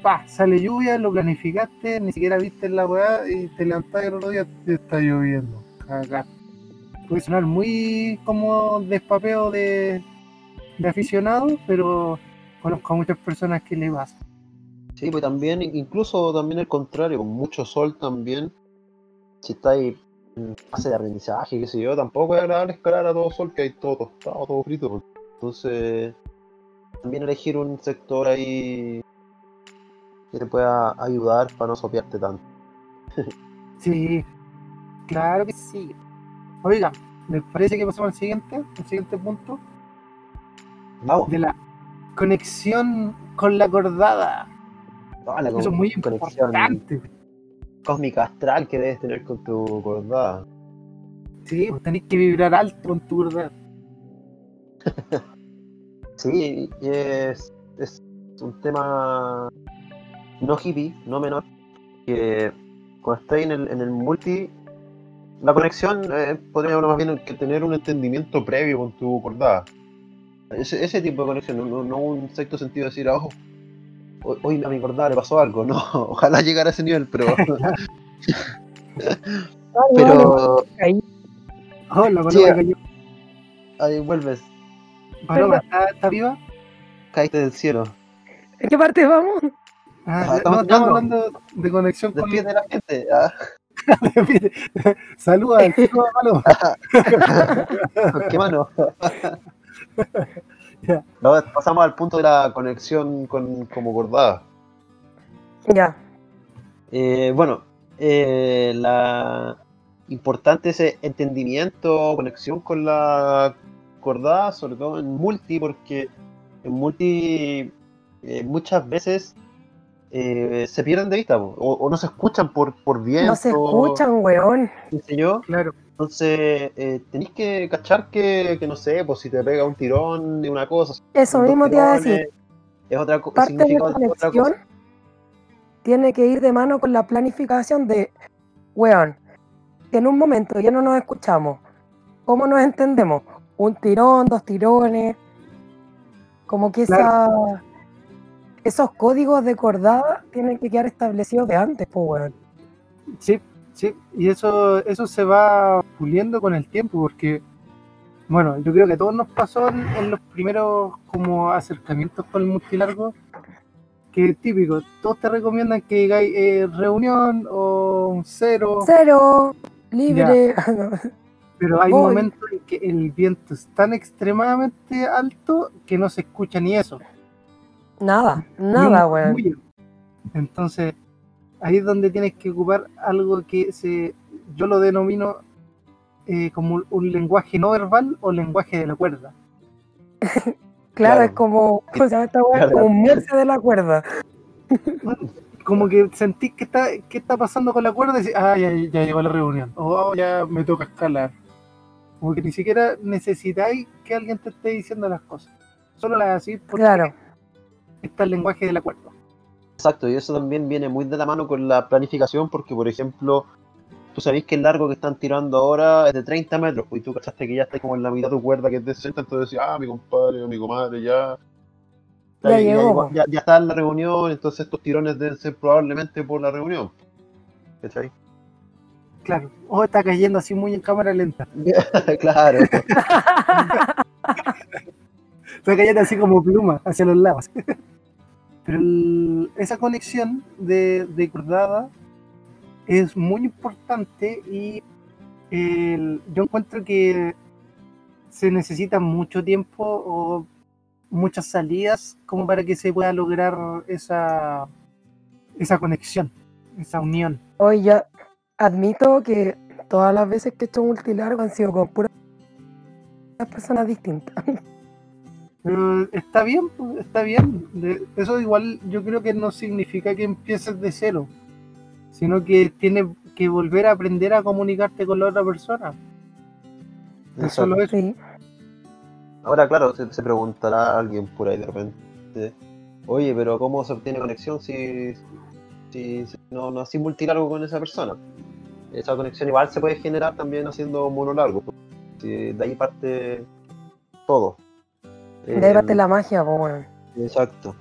Pa, sale lluvia, lo planificaste, ni siquiera viste la weá y te levantás el otro día te está lloviendo. Cagar. Puede sonar muy como despapeo de, de aficionado, pero conozco a muchas personas que le pasa. Sí, pues también, incluso también el contrario, con mucho sol también, si estáis en fase de aprendizaje, qué sé yo, tampoco es agradable escalar a todo sol, que hay todo tostado, todo frito. Entonces, también elegir un sector ahí que te pueda ayudar para no sopearte tanto. (laughs) Sí, claro que sí. Oiga, ¿les parece que pasemos al siguiente, al siguiente punto? Vamos, De la conexión con la cordada. Ah, la Eso es muy importante. cósmica astral que debes tener con tu cordada. Sí, pues tenéis que vibrar alto con tu cordada. (laughs) Sí, es, es un tema no hippie, no menor, que cuando estáis en el, en el multi, la conexión eh, podría uno más bien que tener un entendimiento previo con tu cordada. Ese, ese tipo de conexión, no, no- no un sexto sentido de decir, oh, hoy, a mi cordada le pasó algo, (laughs) no, ojalá llegara a ese nivel, pero, (laughs) pero Ahí. Oh, la Sí, ahí vuelves, Paloma, ¿está, está viva? caíste del cielo. ¿En qué parte vamos? Ah, Ah, estamos no, estamos hablando. de conexión con Despide de la gente. ah. (laughs) Saluda, saluda, Paloma. (laughs) ¿Con qué mano? (laughs) No, pasamos al punto de la conexión con, como cordada. Ya. Eh, bueno, eh, la importante ese entendimiento, conexión con la sobre todo en multi, porque en multi eh, muchas veces eh, se pierden de vista o, o no se escuchan por, por viento. No se escuchan, weón. qué sé yo. Claro, Entonces, eh, tenéis que cachar que, que, no sé, pues si te pega un tirón de una cosa, Eso mismo te iba a decir. Es otra cosa. Parte de la conexión tiene que ir de mano con la planificación de, weón, que en un momento ya no nos escuchamos. ¿Cómo nos entendemos? Un tirón, dos tirones. Como que esa, esos códigos de cordada tienen que quedar establecidos de antes, pues, weón. sí, sí. Y eso, eso se va puliendo con el tiempo, porque, bueno, yo creo que a todos nos pasó en, en los primeros como acercamientos con el multilargo, que es típico, todos te recomiendan que digáis eh, reunión o cero, Cero, libre. (laughs) pero hay voy. momentos en que el viento es tan extremadamente alto que no se escucha ni eso. nada, nada, murmullo. Entonces, ahí es donde tienes que ocupar algo que se, yo lo denomino eh, como un, un lenguaje no verbal o lenguaje de la cuerda. Claro, (laughs) Claro. es como, o sea, esta Claro. como un de la cuerda. Como que sentís que está, qué está pasando con la cuerda y decís, ah, ya, ya llegó la reunión, o "Oh, ya me toca escalar. Como que ni siquiera necesitáis que alguien te esté diciendo las cosas. Solo las así porque Claro, está el lenguaje de la cuerda. Exacto, y eso también viene muy de la mano con la planificación, porque por ejemplo, tú sabés que el largo que están tirando ahora es de 30 metros, pues y tú cachaste que ya está como en la mitad de tu cuerda que es de 60, entonces decís, ah, mi compadre o mi comadre ya. Ya llegó. ya, ya está en la reunión, entonces estos tirones deben ser probablemente por la reunión. ¿Cachai? Claro. O está cayendo así muy en cámara lenta. (laughs) claro. (laughs) Está cayendo así como pluma hacia los lados. (laughs) Pero el- esa conexión de, de cordada es muy importante y el- yo encuentro que se necesita mucho tiempo o muchas salidas como para que se pueda lograr esa, esa conexión, esa unión. Hoy ya admito que todas las veces que he hecho multilargo han sido con puras personas distintas. Pero (laughs) está bien, pues, está bien. Eso igual yo creo que no significa que empieces de cero, sino que tienes que volver a aprender a comunicarte con la otra persona. Es solo eso. Sí. Ahora, claro, se, se preguntará alguien por ahí de repente, oye, pero ¿cómo se obtiene conexión si, si, si no, no así multilargo con esa persona? Esa conexión igual se puede generar también haciendo monolargo. Si de ahí parte todo. De ahí parte Eh, la magia, weón. Exacto.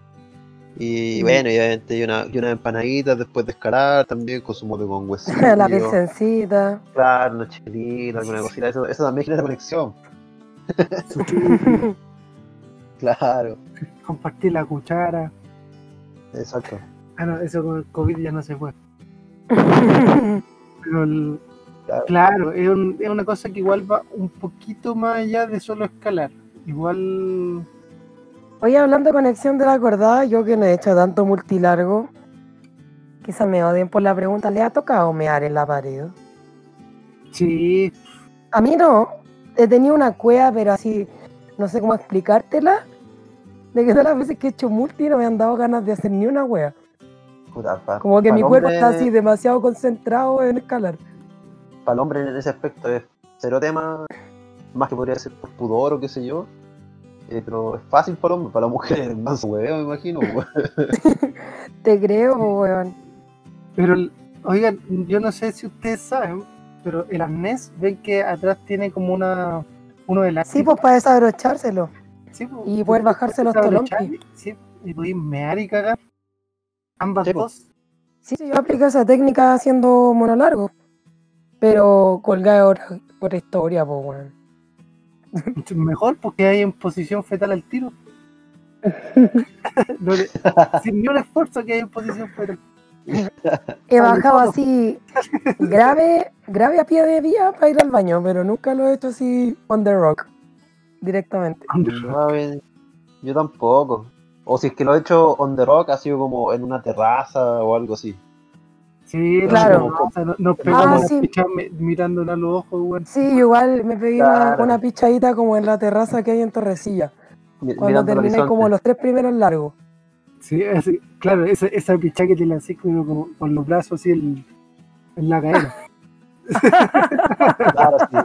Y Mm. bueno, y obviamente y una, y una empanadita después de escalar también, con (laughs) su mote con huesillo. La virgencita. Claro, una chelita, alguna cosita. Eso, eso también genera conexión. (laughs) Claro, Compartir la cuchara. exacto. Ah, no, eso con el COVID ya no se fue. (laughs) Pero el- Claro. claro, es, un- es una cosa que igual va un poquito más allá de solo escalar. Igual, Oye, hablando de conexión de la acordada, yo que no he hecho tanto multilargo, quizás me odien por la pregunta, ¿le ha tocado mear en la pared? sí, A mí no, he tenido una cueva, pero así, no sé cómo explicártela, de que todas las veces que he hecho multi no me han dado ganas de hacer ni una wea. Puta, pa- Como que mi cuerpo está así demasiado concentrado en escalar. Para el hombre en ese aspecto es cero tema, más que podría ser por pudor o qué sé yo. Eh, pero es fácil para el hombre, para la mujer es (laughs) más hueveo, me imagino. (laughs) Te creo, weón. pero oigan, yo no sé si ustedes saben, pero el arnés ven que atrás tiene como una uno de las Sí, pues para desabrochárselo. y poder bajarse los tolompi. Sí, y podéis mear y cagar. Ambas Sí, pues. dos. Sí, yo apliqué esa técnica haciendo monolargo, pero colgado por, por historia. Mucho (laughs) Mejor porque hay en posición fetal al tiro. (laughs) No le- sin ni un esfuerzo que hay en posición fetal. (laughs) He bajado así grave, grave a pie de vía para ir al baño, pero nunca lo he hecho así on the rock, directamente. Yo tampoco. O si es que lo he hecho on the rock, ha sido como en una terraza o algo así. Sí, Claro. o sea, nos pegamos Ah, la sí. picha mi- mirándola a los ojos, weón. Sí, igual me pegué una, Claro. una pichadita como en la terraza que hay en Torrecilla, Mi- cuando el terminé como los tres primeros largos. Sí, claro, esa, esa picha que te la como, como con los brazos así en, en la cadera. Claro, sí.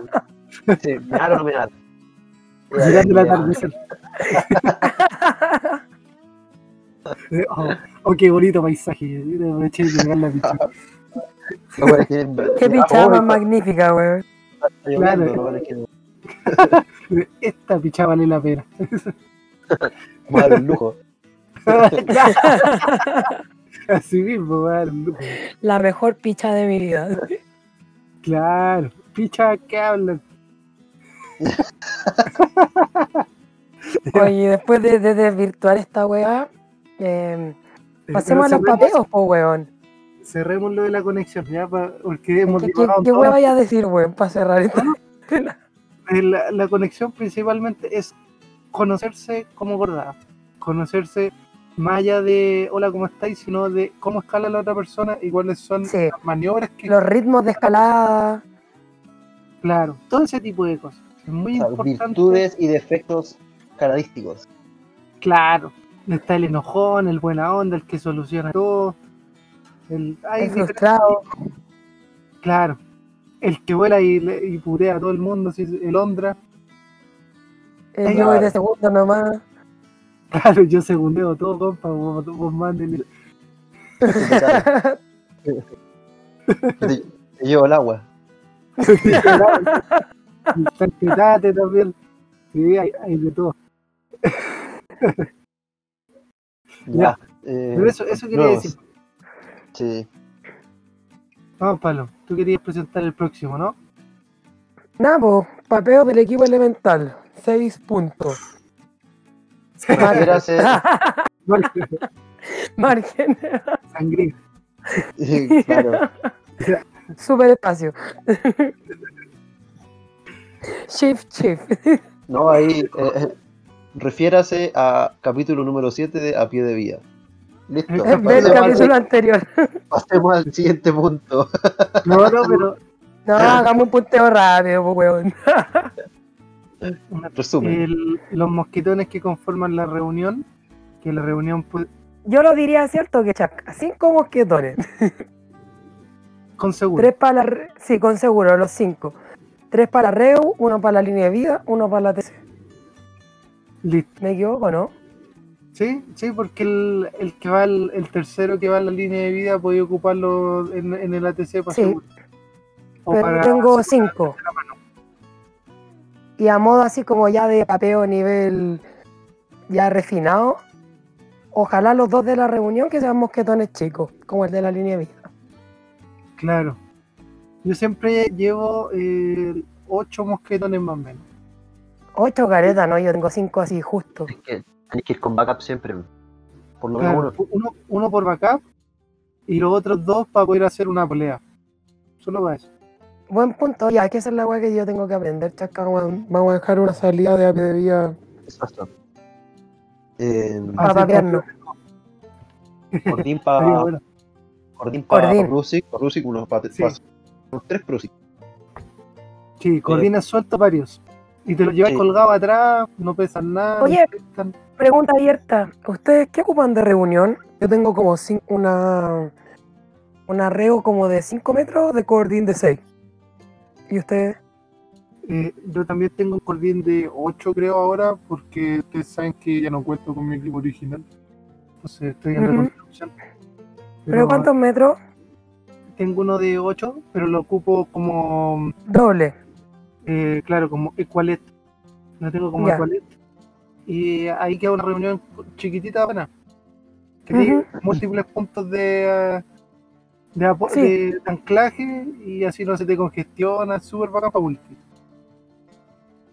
Sí, mear o no mear. mirando atardecer. Eh, (laughs) oh, oh, qué bonito paisaje. Aproveché de pegar la Qué Ah, pichada oh, más magnífica, weón. Claro. (laughs) Esta picha vale la pena. (laughs) Madre un lujo. (laughs) Así mismo, vale, un lujo. La mejor picha de mi vida. Claro, picha que hablan. Oye, después de, de desvirtuar esta weá, eh, pasemos a los papeos, po, weón. Cerremos lo de la conexión, ya, pa- porque hemos ¿Qué, qué, qué weá vaya a decir, weón, para cerrar esto? (laughs) Eh, La, la conexión principalmente es conocerse como verdad, conocerse más allá de hola, ¿cómo estáis? sino de cómo escala la otra persona y cuáles son Sí. las maniobras que. Los ritmos de escalada. Claro, todo ese tipo de cosas. Es muy O sea, importante. virtudes y defectos característicos. Claro, está el enojón, el buena onda, el que soluciona todo. El, hay El frustrado. Claro, el que vuela y, y putea a todo el mundo, el Ondra. eh, Ay, yo voy de segundo nomás. Claro, yo segundeo todo, compa, vos, vos mándenle. Te, llevo el agua. El también. Sí, hay, hay de todo. Ya. eh, Pero eso, eso quería nuevos. decir. Sí. Vamos, Pablo, tú querías presentar el próximo, ¿no? Nada, po, papeo del equipo elemental. Seis puntos. (laughs) Quiero hacer- (laughs) Margen. Sangría. (laughs) claro. Super espacio. shift, shift. No, ahí. eh, eh, refiérase a capítulo número 7 de A Pie de Vía. Listo. Es Ve el Pasemos al- capítulo anterior. (laughs) Pasemos al siguiente punto. (laughs) No, no, pero No, hagamos un punteo rápido, weón. (laughs) Resumen. el- los mosquetones que conforman la reunión, que la reunión puede, Yo lo diría, ¿cierto? Que chac, cinco mosquetones. con seguro. Tres para la... re- Sí, con seguro, los cinco. Tres para la REU, uno para la línea de vida, uno para la TC. Listo. ¿Me equivoco, no? Sí, sí, porque el, el que va el, el tercero que va en la línea de vida puede ocuparlo en, en el ATC para Sí. O Pero para tengo cinco. Y a modo así como ya de papeo nivel ya refinado, ojalá los dos de la reunión que sean mosquetones chicos, como el de la línea de vida. Claro. Yo siempre llevo eh, ocho mosquetones más o menos. Ocho caretas, ¿no? Yo tengo cinco así justo. Es que tenés que ir con backup siempre. Por lo menos Claro, uno. uno, uno por backup y los otros dos para poder hacer una pelea. Solo para eso. Buen punto, ya, que esa es la weá que yo tengo que aprender, chaca. Vamos a dejar una salida de AP de vía Exacto. Eh, Ah, para papearnos. Cordín (laughs) para bueno. Cordín para Cordín. Rusic, unos para Sí. unos tres Rusic. Sí, coordinas suelto varios. Y te los llevas Sí. colgado atrás, no pesan nada. Oye. no Pregunta abierta. ¿Ustedes qué ocupan de reunión? Yo tengo como cin- una una reo como de 5 metros de cordín de 6. ¿Y ustedes? Eh, yo también tengo un cordín de 8 creo ahora, porque ustedes saben que ya no cuento con mi equipo original. Entonces estoy en Ujú. reconstrucción. ¿Pero cuántos metros? Tengo uno de 8, pero lo ocupo como, Doble. Eh, claro, como equalet. Lo tengo como equalet. Y ahí queda una reunión chiquitita apenas. Que tiene múltiples puntos de, de, Sí. de anclaje y así no se te congestiona, es súper bacán para multi.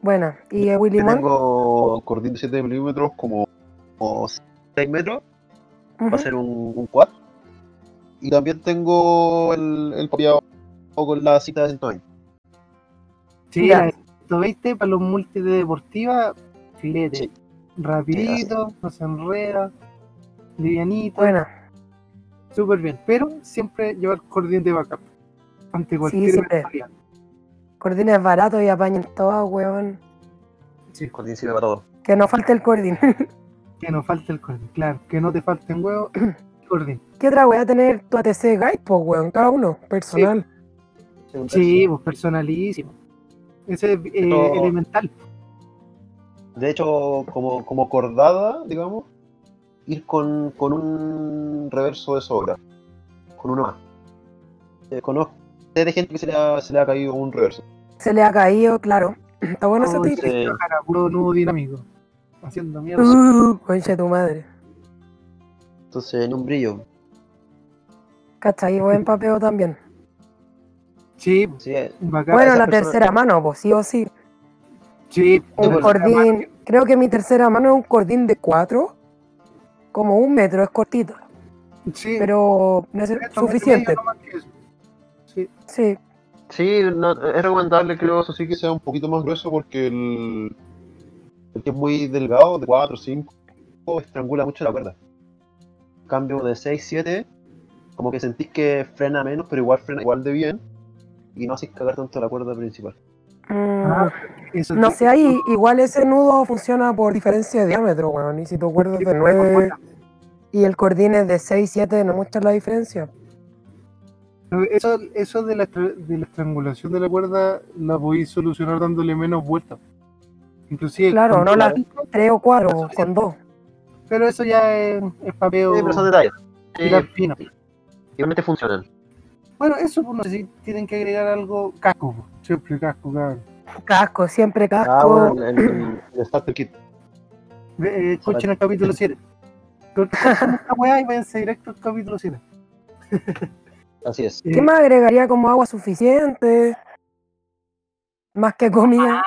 Buena. ¿Y el Willy Yo Mon? tengo cordín de 7 milímetros como, como 6 metros, va Ujú. a ser un, un quad. Y también tengo el, el papeado con la cita de 120. Sí, Ya. la 120 para los multi de deportiva, filete. Sí. Rapidito, no se enreda, livianito, Buena. súper bien. Pero siempre llevar corriente backup. Ante cualquier siempre. eventualidad. Cordines baratos y apañen todas, weón. Sí, Cordín sirve para todo. Que no falte el cordín. (laughs) que no falte el cordín, claro, que no te falten huevos, (clears throat) cordín. ¿Qué otra weá tener tu ATC Guide, pues, weón? Cada uno, personal. Sí, pues personalísimo. Ese es eh, Pero- elemental. De hecho, como, como cordada, digamos, ir con, con un reverso de sobra. Con uno más. Eh, conozco de gente que se le, ha, se le ha caído un reverso. Se le ha caído, claro. (clears throat) Está bueno ese Uy, tip. sí. trabajar a puro nudo dinámico. Haciendo mierda. Uh, concha de tu madre. Entonces, en un brillo. ¿Cachai? Buen papeo también. Sí, pues, Sí, bacán. Bueno, la persona- tercera mano, pues sí o sí. Sí, Un cordín, creo que mi tercera mano es un cordín de cuatro, como un metro, es cortito, Sí, pero no es suficiente. Sí, Sí, Sí, no, es recomendable, creo, eso sí, que sea un poquito más grueso porque el, el que es muy delgado, de 4 o 5, estrangula mucho la cuerda. En cambio, de 6, 7, como que sentís que frena menos, pero igual frena igual de bien y no haces cagar tanto la cuerda principal. Mm, Ah, eso no sé, ahí igual ese nudo funciona por diferencia de diámetro, weón. Y si tu cuerda es de 9 y el cordín es de 6, 7, no muestra la diferencia. Eso, eso de, la, de la estrangulación de la cuerda la podéis solucionar dándole menos vueltas. Inclusive. Claro, no la cinco, 3 o 4, con 2. Pero eso ya es, es papeo Sí, pero son detalles. Sí, fino. igualmente funcionan. Bueno, eso pues, no sé si tienen que agregar algo. Casco, siempre casco, cabrón. Casco, siempre casco. Ah, bueno, el, el, el starter kit. Eh, escuchen el capítulo 7. Corten esta weá y váyanse directo al capítulo 7. Así es. ¿Qué más agregaría como agua suficiente? Más que comida.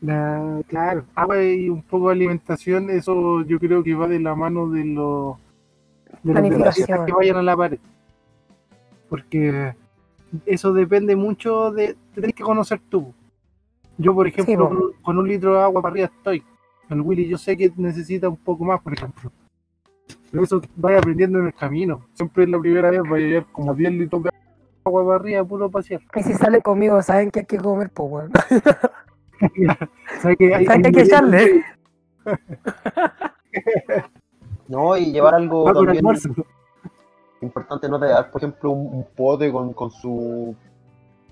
La- claro, agua y un poco de alimentación, eso yo creo que va de la mano de los de los deportistas que vayan a la pared. Porque eso depende mucho de. Te tenés que conocer tú. Yo, por ejemplo, con, con un litro de agua para arriba estoy. El Willy, yo sé que necesita un poco más, por ejemplo. Pero eso vaya aprendiendo en el camino. Siempre es la primera vez, vaya a llevar como 10 litros de agua para arriba, puro pasear. Y si salen conmigo, saben que hay que comer, pues. (laughs) ¿Sabes que hay, Saben que hay que echarle. (laughs) No, y llevar algo Va también almuerzo. Importante, no te dar, por ejemplo, un, un pote con, con su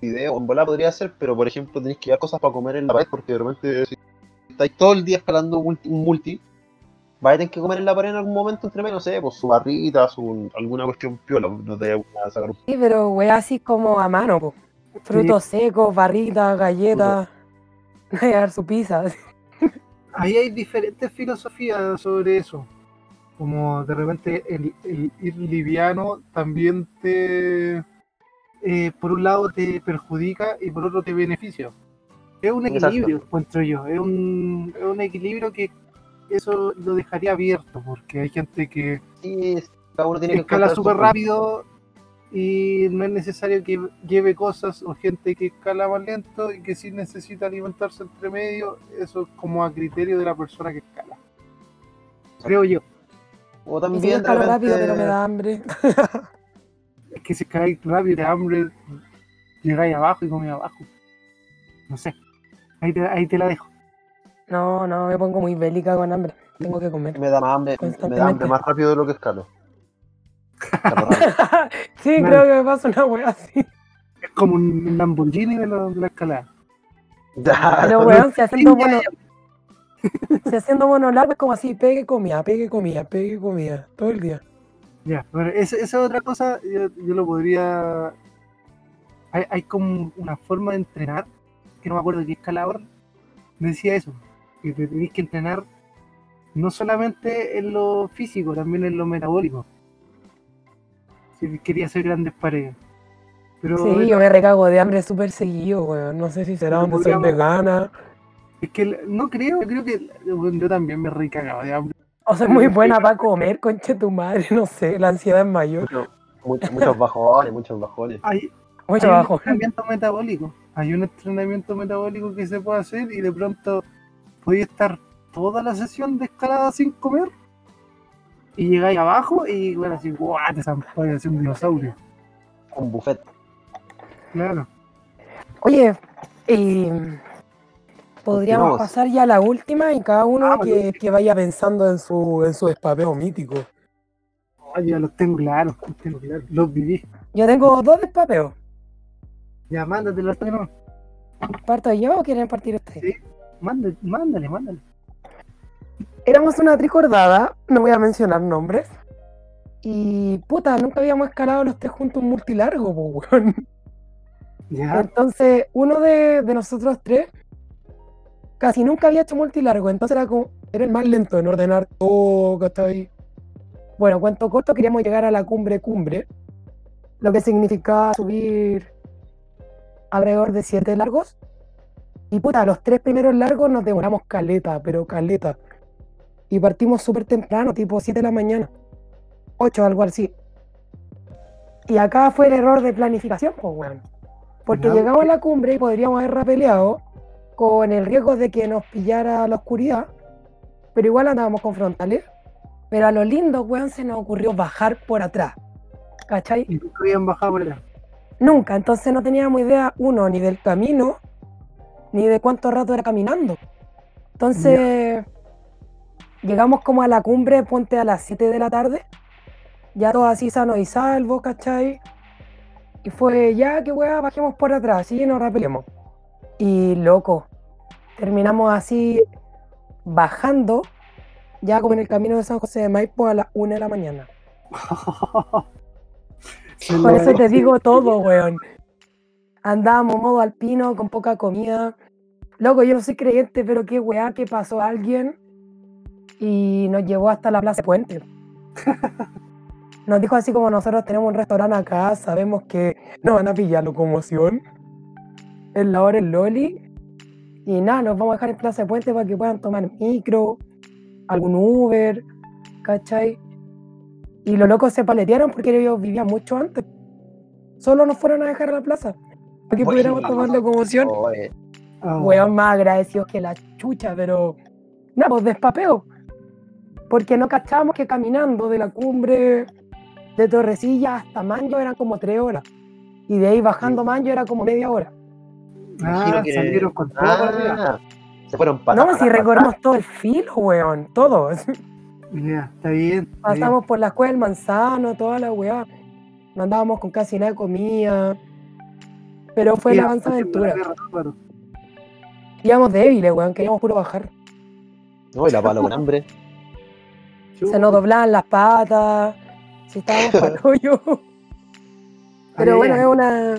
video. En bola podría ser, pero por ejemplo, tenéis que llevar cosas para comer en la pared, porque de repente, si estáis todo el día escalando un multi, un multi vais a tener que comer en la pared en algún momento entre medio, no sé, pues su barrita, su, alguna cuestión piola, no te vayas a sacar un Sí, pero weá así como a mano, po. Frutos secos, barritas, galletas. (laughs) Su pizza. Ahí hay diferentes filosofías sobre eso. Como de repente el, el ir liviano también te, eh, por un lado te perjudica y por otro te beneficia. Es un Exacto. equilibrio, encuentro yo. Es un, es un equilibrio que eso lo dejaría abierto, porque hay gente que Sí, cada uno tiene que escala súper rápido y no es necesario que lleve cosas o gente que escala más lento y que sí necesita alimentarse entre medio, eso es como a criterio de la persona que escala. Creo yo. O Y si también rápido, pero me da hambre. Es que si escaláis rápido de hambre, llegáis abajo y comí abajo. No sé. Ahí te, ahí te la dejo. No, no, me pongo muy bélica con hambre. Tengo que comer. me da más hambre, me da hambre más rápido de lo que escalo. (laughs) Sí, creo que me pasa una wea así. Es como un Lamborghini de la, de la escalada. Ya, Pero weón, si haciendo Sí, ya, mono, (laughs) si haciendo mono largo es como así, pegue comida, pegue comida, pegue comida, todo el día. Ya, bueno, esa esa otra cosa yo, yo lo podría. Hay, hay como una forma de entrenar, que no me acuerdo qué escalador decía eso, que te tenés que entrenar no solamente en lo físico, también en lo metabólico. Si quería hacer grandes paredes. Pero Sí, yo me recago de hambre súper seguido, weón. No sé si será porque soy vegana es que no creo, yo creo que bueno, yo también me recagaba de hambre. o soy muy buena para comer, conche tu madre, no sé, la ansiedad es mayor. Mucho- muchos, muchos bajones, muchos bajones. Hay, Mucho hay un abajo. entrenamiento metabólico. Hay un entrenamiento metabólico que se puede hacer y de pronto podéis estar toda la sesión de escalada sin comer y llegáis abajo y bueno, así, guau, te zampáis así un dinosaurio. Un buffet. Claro. Oye, y podríamos Continuamos. pasar ya a la última y cada uno Ah, que, que vaya pensando en su, en su despapeo mítico. Ya los tengo claros, los tengo claros. Los viví. Yo tengo dos despapeos. Ya, mándate los no. ¿Parto yo o quieren partir ustedes? Sí. Mándale, mándale, mándale. Éramos una tricordada, no voy a mencionar nombres. Y puta, nunca habíamos escalado los tres juntos un multilargo, weón. Ya, Entonces, uno de, de nosotros tres casi nunca había hecho multilargo, entonces era como, era el más lento en ordenar todo, ¿cachai? Bueno, cuento corto, queríamos llegar a la cumbre cumbre, lo que significaba subir alrededor de siete largos. Y puta, los tres primeros largos nos demoramos caleta, pero caleta. Y partimos súper temprano, tipo 7 de la mañana. 8, algo así. Y acá fue el error de planificación, pues, weón. Porque llegamos a la cumbre y podríamos haber rapeleado con el riesgo de que nos pillara la oscuridad, pero igual andábamos con frontales. Pero a lo lindo, weón, se nos ocurrió bajar por atrás. ¿Cachai? y nunca habían bajado por allá. Nunca, entonces no teníamos idea, uno, ni del camino, ni de cuánto rato era caminando. Entonces, llegamos como a la cumbre, ponte a las 7 de la tarde, ya todo así sano y salvo, ¿cachai? Y fue, ya que weá, bajemos por atrás, y nos rapelemos. Y loco, terminamos así bajando, ya como en el camino de San José de Maipo a las 1 de la mañana. (laughs) Por eso te digo todo, weón. Andábamos modo alpino, con poca comida. Loco, yo no soy creyente, pero qué weá que pasó a alguien y nos llevó hasta la Plaza Puente. (laughs) Nos dijo así como nosotros tenemos un restaurante acá, sabemos que nos van a pillar locomoción. Es la hora el Loli. Y nada, nos vamos a dejar en Plaza Puente para que puedan tomar micro, algún Uber, ¿cachai? Y los locos se paletearon porque ellos vivían mucho antes. Solo nos fueron a dejar a la plaza. Para que pudiéramos tomar locomoción. Ah, Weón, más agradecidos que la chucha, pero. No, pues despapeo. Porque no cachábamos que caminando de la cumbre de Torrecilla hasta Manjo eran como tres horas. Y de ahí bajando Manjo era como media hora. Imagino Ah, que- salieron con todo. Ah, se fueron para No, si recorrimos todo el filo, weón, todo. Ya, está bien. está Pasamos por la escuela del manzano, toda la weá. No andábamos con casi nada de comida. Pero fue bien. la avanza aventura. Íbamos débiles, weón, queríamos puro bajar. No, y la palo con hambre. Se nos doblaban las patas. Si estábamos (laughs) para. Pero bueno, es una,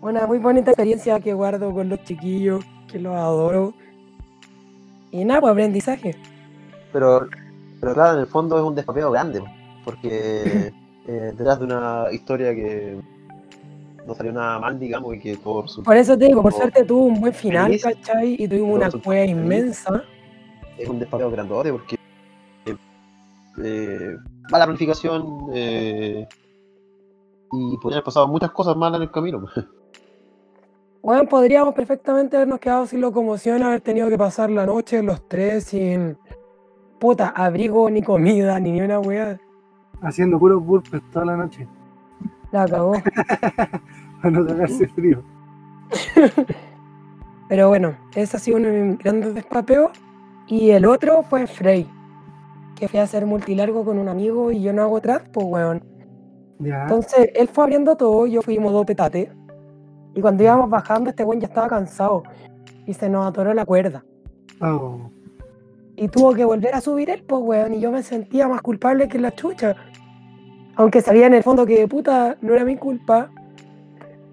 una muy bonita experiencia que guardo con los chiquillos, que los adoro. Y nada, pues aprendizaje. Pero, pero claro, en el fondo es un despapeo grande, porque (laughs) eh, detrás de una historia que no salió nada mal, digamos, y que todo resultó. Por eso te digo, por suerte tuvo un buen final, Feliz. ¿cachai? Y tuvimos una cueva inmensa. es un despapeo grandote porque eh, mala planificación eh, y podrían haber pasado muchas cosas malas en el camino. (laughs) Bueno, podríamos perfectamente habernos quedado sin locomoción, haber tenido que pasar la noche los tres sin puta abrigo, ni comida, ni ni una weá. Haciendo puros burpees toda la noche. La acabó. (laughs) Para no cagarse frío. (laughs) Pero bueno, ese ha sido uno de mis grandes despapeos. Y el otro fue Frey, que fui a hacer multilargo con un amigo y yo no hago trap, pues weón. Ya. Entonces él fue abriendo todo, yo fui modo petate. Y cuando íbamos bajando, este weón ya estaba cansado y se nos atoró la cuerda. Oh. Y tuvo que volver a subir él, pues weón. Y yo me sentía más culpable que la chucha. Aunque sabía en el fondo que puta no era mi culpa.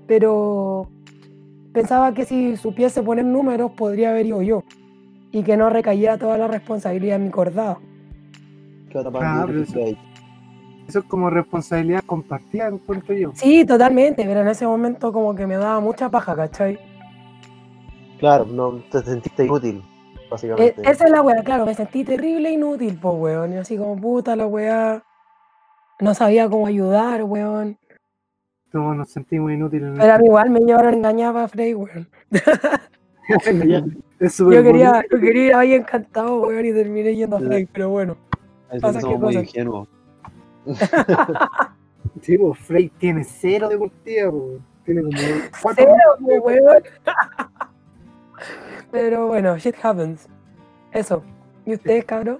Pero pensaba que si supiese poner números podría haber ido yo. Y que no recayera toda la responsabilidad en mi cordado. ¿Qué eso- es como responsabilidad compartida, encuentro yo. Sí, totalmente, pero en ese momento como que me daba mucha paja, ¿cachai? Claro, no te sentiste inútil, E- básicamente. esa es la weá, claro, me sentí terrible e inútil, pues weón. Y así como puta la weá. No sabía cómo ayudar, weón. Todos nos sentimos inútiles. en Pero a mí igual me llevaron engañada a Frey, weón. (laughs) Es súper Yo quería, yo quería ir ahí encantado, weón, y terminé yendo a Frey, pero bueno. Pasa que muy cosas. ingenuos. (laughs) Sí, pues, Frey tiene cero de pues. Tiene como cuatro. Cero, pues, weón. (laughs) Pero bueno, shit happens. Eso. ¿Y ustedes, cabrón?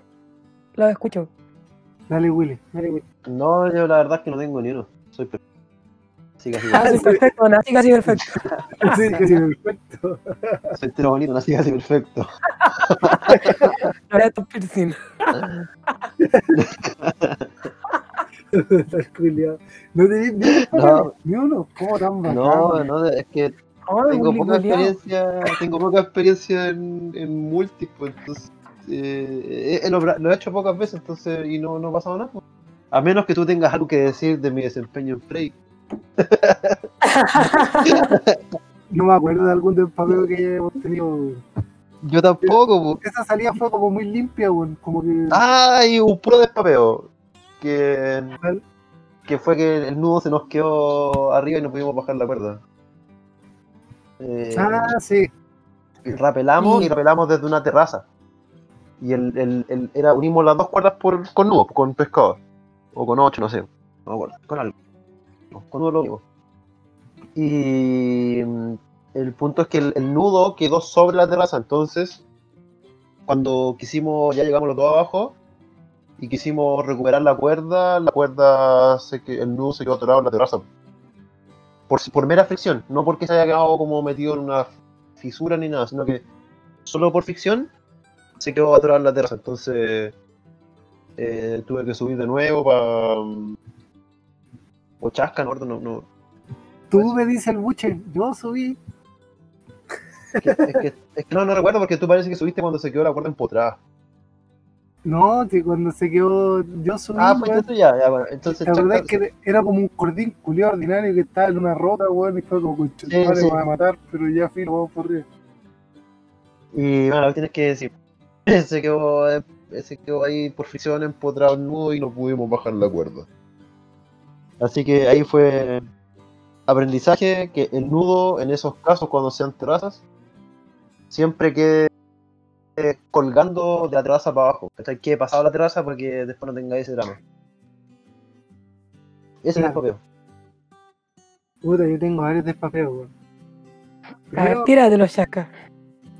Los escucho. Dale, Willy. Dale, Willy. No, yo la verdad es que no tengo ni uno. Soy perfecto. Así así Ah, sí, perfecto, nací casi perfecto. (laughs) Sí, que sí, perfecto. soy entero bonito, nací casi perfecto. Ahora tu piercing. (laughs) No uno. No. Ni uno. ¿Cómo tan bacán? No, no, es que Ay, tengo poca experiencia, tengo poca experiencia en, en multis, pues entonces eh, eh, lo, lo he hecho pocas veces, entonces y no, no ha pasado nada. pues. A menos que tú tengas algo que decir de mi desempeño en Frey. (laughs) No me acuerdo de algún despapeo que hayamos tenido. Yo tampoco, pues. Esa salida fue como muy limpia, weón. Como que. Ah, y un puro despapeo. Que, que fue que el nudo se nos quedó arriba y no pudimos bajar la cuerda. Eh, Ah, sí. rapelamos Y- y rapelamos desde una terraza. Y el, el, el- era, unimos las dos cuerdas por, con nudo, con pescado. O con ocho, no sé. No me acuerdo. Con algo. Con nudo lo unimos. Y mm, el punto es que el, el nudo quedó sobre la terraza. Entonces, cuando quisimos, ya llegamos los dos abajo. Y quisimos recuperar la cuerda, la cuerda, se que el nudo se quedó atorado en la terraza. Por, por mera fricción, no porque se haya quedado como metido en una fisura ni nada, sino que solo por fricción se quedó atorado en la terraza. Entonces eh, tuve que subir de nuevo para. O chasca, no, no, no. Tú me dices el buche. Yo subí. Es que, es que- es que no, no recuerdo porque tú parece que subiste cuando se quedó la cuerda empotrada. No, que cuando se quedó. Yo subí. Ah, pues eso ya, ya, bueno. Entonces, La verdad es que era como un cordín culiado ordinario que estaba en una roca, weón, y fue como con Sí, me sí. matar, pero ya filo, vamos por arriba. Y bueno, tienes que decir. (laughs) Se quedó, eh, se quedó ahí por fricción empotrado el nudo y no pudimos bajar la cuerda. Así que ahí fue aprendizaje que el nudo en esos casos, cuando sean terrazas, siempre quede eh, colgando de la terraza para abajo. ¿Cachai? Quede pasado la terraza para que después no tengáis ese drama. Ese es el papel. Puta, yo tengo varios despapeos, weón. A ver, tíratelo, Shaka.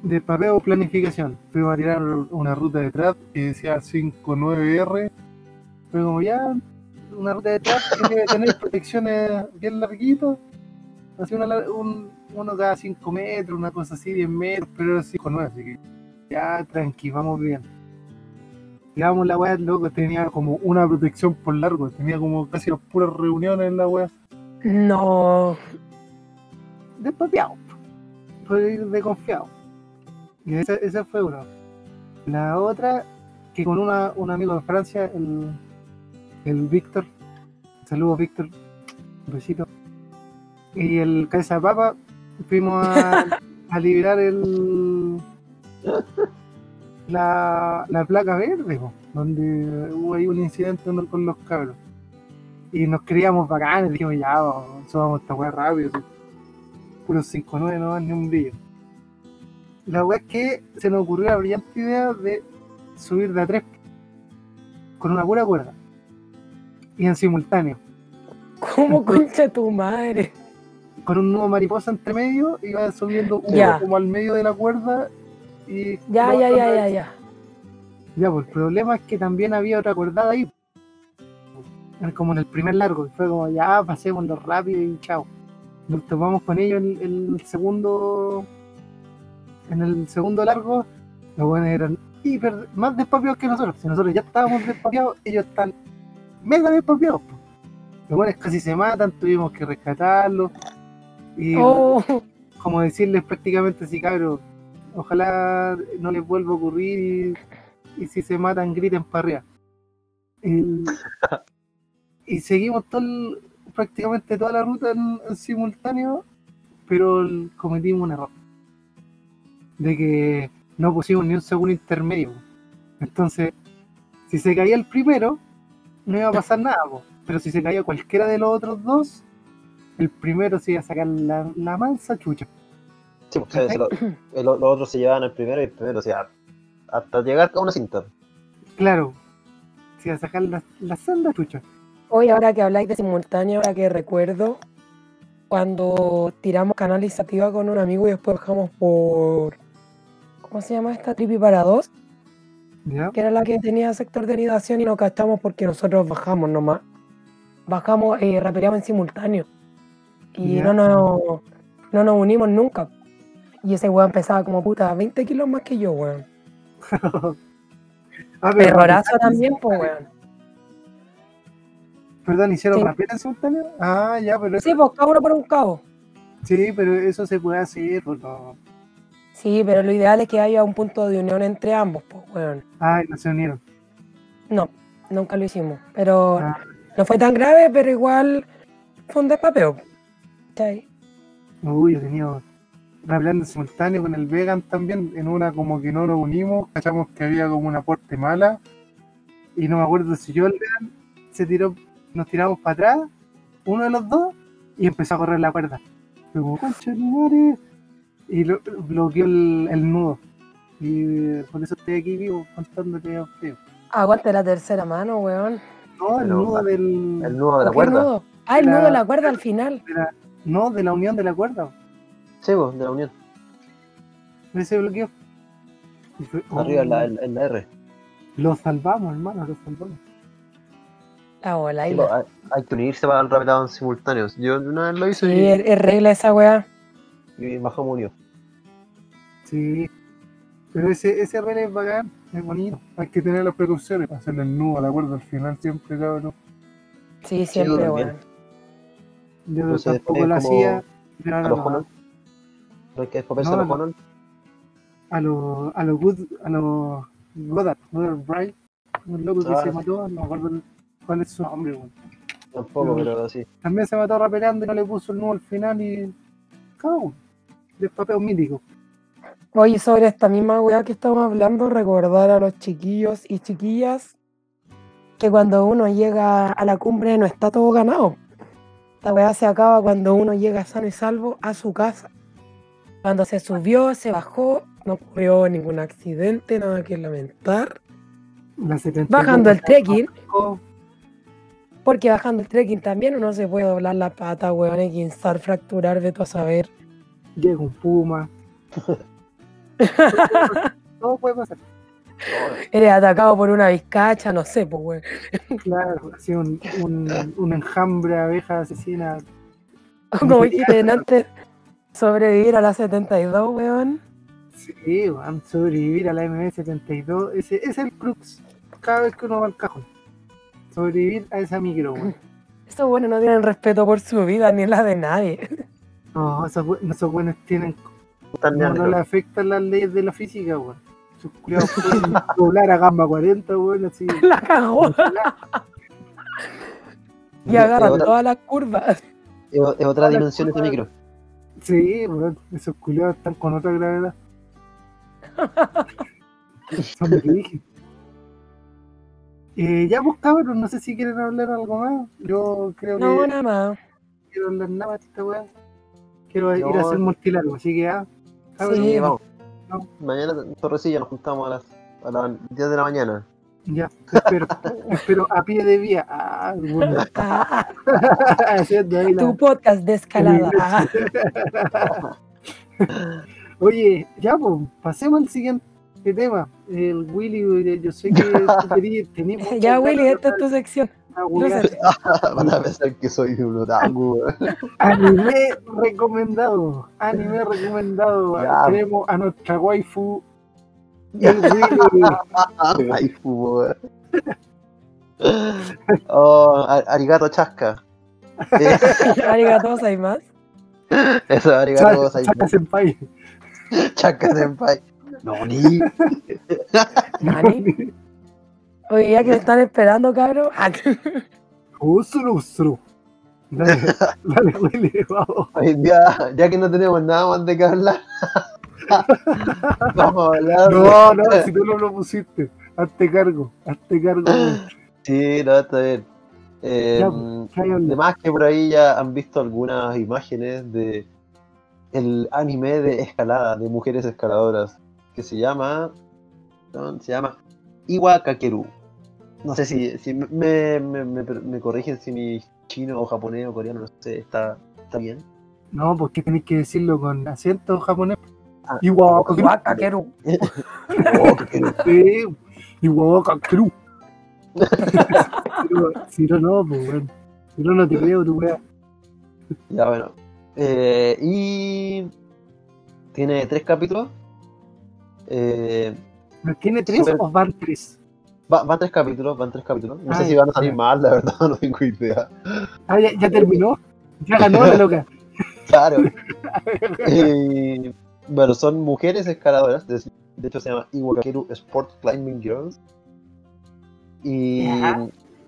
despapeo planificación. Fuimos a tirar una ruta de trap que decía 59R. Fue como ya, una ruta de trap (laughs) que debe tener protecciones bien larguitas. Así una, un, uno cada 5 metros, una cosa así, 10 metros, pero era 5,9, así que ya tranqui, vamos bien. Digamos, la weá, loco, tenía como una protección por largo, tenía como casi las puras reuniones en la weá. No. ir desconfiado. Y esa, esa fue una. La otra, que con una, un amigo de Francia, el, el Víctor, saludos Víctor, un besito. Y el cabeza papa, fuimos a, (laughs) a liberar el la, la placa verde, po, donde hubo ahí un incidente con los cabros. Y nos creíamos bacanes, dijimos ya, subamos esta weá rápido. Puro 5-9 no dan ni un brillo. La weá es que se nos ocurrió la brillante idea de subir de a tres con una pura cuerda. Y en simultáneo. ¿Cómo concha tu madre? Con un nudo mariposa entre medio, iba subiendo uno como al medio de la cuerda. Y Ya, ya, ya, ya, ya. Ya, pues el problema es que también había otra cuerdada ahí. Era Como en el primer largo, y fue como ya pasémoslo rápido y chao. Nos topamos con ellos en en el segundo. En el segundo largo, los buenos eran hiper más despapiados que nosotros. Si nosotros ya estábamos despapiados, ellos están mega despapiados. po. Los buenos casi se matan, tuvimos que rescatarlos. Y Oh, como decirles prácticamente así, cabros, ojalá no les vuelva a ocurrir y, y si se matan griten para arriba. (laughs) Y seguimos todo el- prácticamente toda la ruta en, en simultáneo, pero cometimos un error. De que no pusimos ni un segundo intermedio. Entonces, si se caía el primero, no iba a pasar nada, po. pero si se caía cualquiera de los otros dos, el primero se iba a sacar la, la mansa chucha. Sí, pues, lo- el- los otros se llevaban el primero y el primero, o sea, hasta llegar a una cinta. Claro, iba a sacar la, la senda chucha. Hoy, ahora que habláis de simultáneo, ahora que recuerdo, cuando tiramos canalizativa con un amigo y después bajamos por. ¿Cómo se llama esta? Tripi para dos, ¿Ya? que era la que tenía sector de anidación y nos cachamos porque nosotros bajamos nomás. Bajamos, eh, rapeamos en simultáneo. Y Ya. no, nos, no nos unimos nunca. Y ese weón pesaba como puta 20 kilos más que yo, weón. (laughs) Ah, pero Errorazo también, pues, weón. Perdón, ¿hicieron Sí. rapel en simultáneo? Ah, ya, pero Sí, pues cada uno por un cabo. sí, pero eso se puede hacer. Pues, no. Sí, pero lo ideal es que haya un punto de unión entre ambos, pues, weón. Ay, no se unieron. No, nunca lo hicimos. Pero Ah, no fue tan grave, pero igual fue un despapeo. ¿Cachai? uy, yo tenía rapelando en simultáneo con el vegan también. En una como que no nos unimos, cachamos que había como una aporte mala. Y no me acuerdo si yo el vegan se tiró, nos tiramos para atrás, uno de los dos, y empezó a correr la cuerda. Fue como, concha de tu madre", Y lo, bloqueó el, el nudo. Y por eso estoy aquí vivo contándote a usted. Aguante la tercera mano, weón. No, el Pero, nudo del. El nudo de la ¿Por qué cuerda. nudo? Ah, el La- nudo de la cuerda al final. de la- no, de la unión de la cuerda. Sí, de la unión. Ese bloqueo. Y fue, Arriba en oh, la, en, en la R. Lo salvamos, hermano, lo salvamos. La bola. Sí, y hay, hay que unirse para el rapelado en simultáneo. Yo una vez lo hice Sí, es, es regla esa weá. y, y bajó murió. Sí. Pero ese, ese relé es bacán, es bonito. Hay que tener las precauciones para hacerle el nudo a la cuerda al final siempre, cabrón. Sí, siempre, weón. Yo Entonces, tampoco lo hacía. pero ahora los lo que despapearse No, a los no. Honan. a los a los good a los Goddard, Goddard Bright, un loco que Ah, se sí. mató, no me acuerdo cuál es su nombre, weón. Tampoco, No. pero sí. También se mató rapeando y no le puso el nudo al final y. Cabrón. Despapeo mítico. Oye, sobre esta misma weá que estamos hablando, recordar a los chiquillos y chiquillas que cuando uno llega a la cumbre no está todo ganado. Esta weá se acaba cuando uno llega sano y salvo a su casa. Cuando se subió, se bajó, no ocurrió ningún accidente, nada que lamentar. La 72 Bajando el trekking, porque bajando el trekking también uno se puede doblar la pata, weón, y guinzar, fracturar, veto a saber. Llega un puma. (laughs) Todo puede pasar. Eres atacado por una vizcacha, no sé, pues, weón. Claro, así un, un, un enjambre de abejas asesinas. (laughs) Como dijiste antes, sobrevivir a la 72, weón. Sí, a sobrevivir a la MB72. Ese, ese es el crux. Cada vez que uno va al cajón. Sobrevivir a esa micro, weón. Estos buenos no tienen respeto por su vida ni la de nadie. No, esos, esos buenos tienen. No, no le afectan las leyes de la física, weón. Sus culiados pueden (laughs) doblar a gamba 40, weón, así. (laughs) La cagó. (laughs) Y agarran todas las curvas. es otra dimensión este micro. Sí, esos culiados están con otra gravedad. (laughs) Son rígidos. Eh, ya pues cabros, no sé si quieren hablar algo más. Yo creo No, que nada más. quiero hablar nada más de esta weá. Quiero ir a No. hacer multilargo, así que ah, cabros, Sí. Vamos. No. Mañana en Torrecilla nos juntamos a las, a las 10 de la mañana. Ya, te espero, te espero a pie de vía. Ah, bueno, Ah, haciendo ahí la- tu podcast de escalada. Ah, Oye, ya pues, pasemos al siguiente tema. El Willy, eh, yo sé que tú querías- tenías (laughs) muchas ya, Willy, esta es tu sección. Lúcete. (laughs) Van a pensar que soy un otaku. Anime recomendado, anime recomendado. Ya. Tenemos a nuestra waifu, (laughs) weón. Oh, arigato chasca. Eh, (laughs) Arigato, hay más. Eso, arigato Saca chasca. senpai. Chasca senpai. No, ni. (laughs) Nani. Oye, ya que me están esperando, cabrón. Ah, Usuru, usuru. Dale, dale, Willy, vamos. Día, ya que no tenemos nada más de qué hablar, (laughs) vamos a hablar. No, no, si tú no lo pusiste, hazte cargo, hazte cargo. Sí, no, está bien. Eh, Ya, pues, ¿qué hay hablar? Además que por ahí ya han visto algunas imágenes de el anime de escalada, de mujeres escaladoras, que se llama, ¿no? se llama Iwa Kakeru. No sé si, si me, me, me, me corrigen si mi chino o japonés o coreano, no sé, está, está bien. No, porque tenéis que decirlo con acento japonés. Ah. Igual, Kakeru. igual, Kakeru. Si no, no, pues, weón. Si no, no te creo, tu weá. Ya, bueno. Eh, y tiene tres capítulos. Eh, ¿Tiene tres Super. o van tres? va- van tres capítulos, van tres capítulos. No sé Ay, si van a salir más, la verdad, (laughs) no tengo idea. Ah, ya, ya terminó. Ya ganó la loca. (laughs) Claro. (laughs) Eh, bueno, son mujeres escaladoras. De, de hecho, se llama Iwakakeru Sport Climbing Girls. Y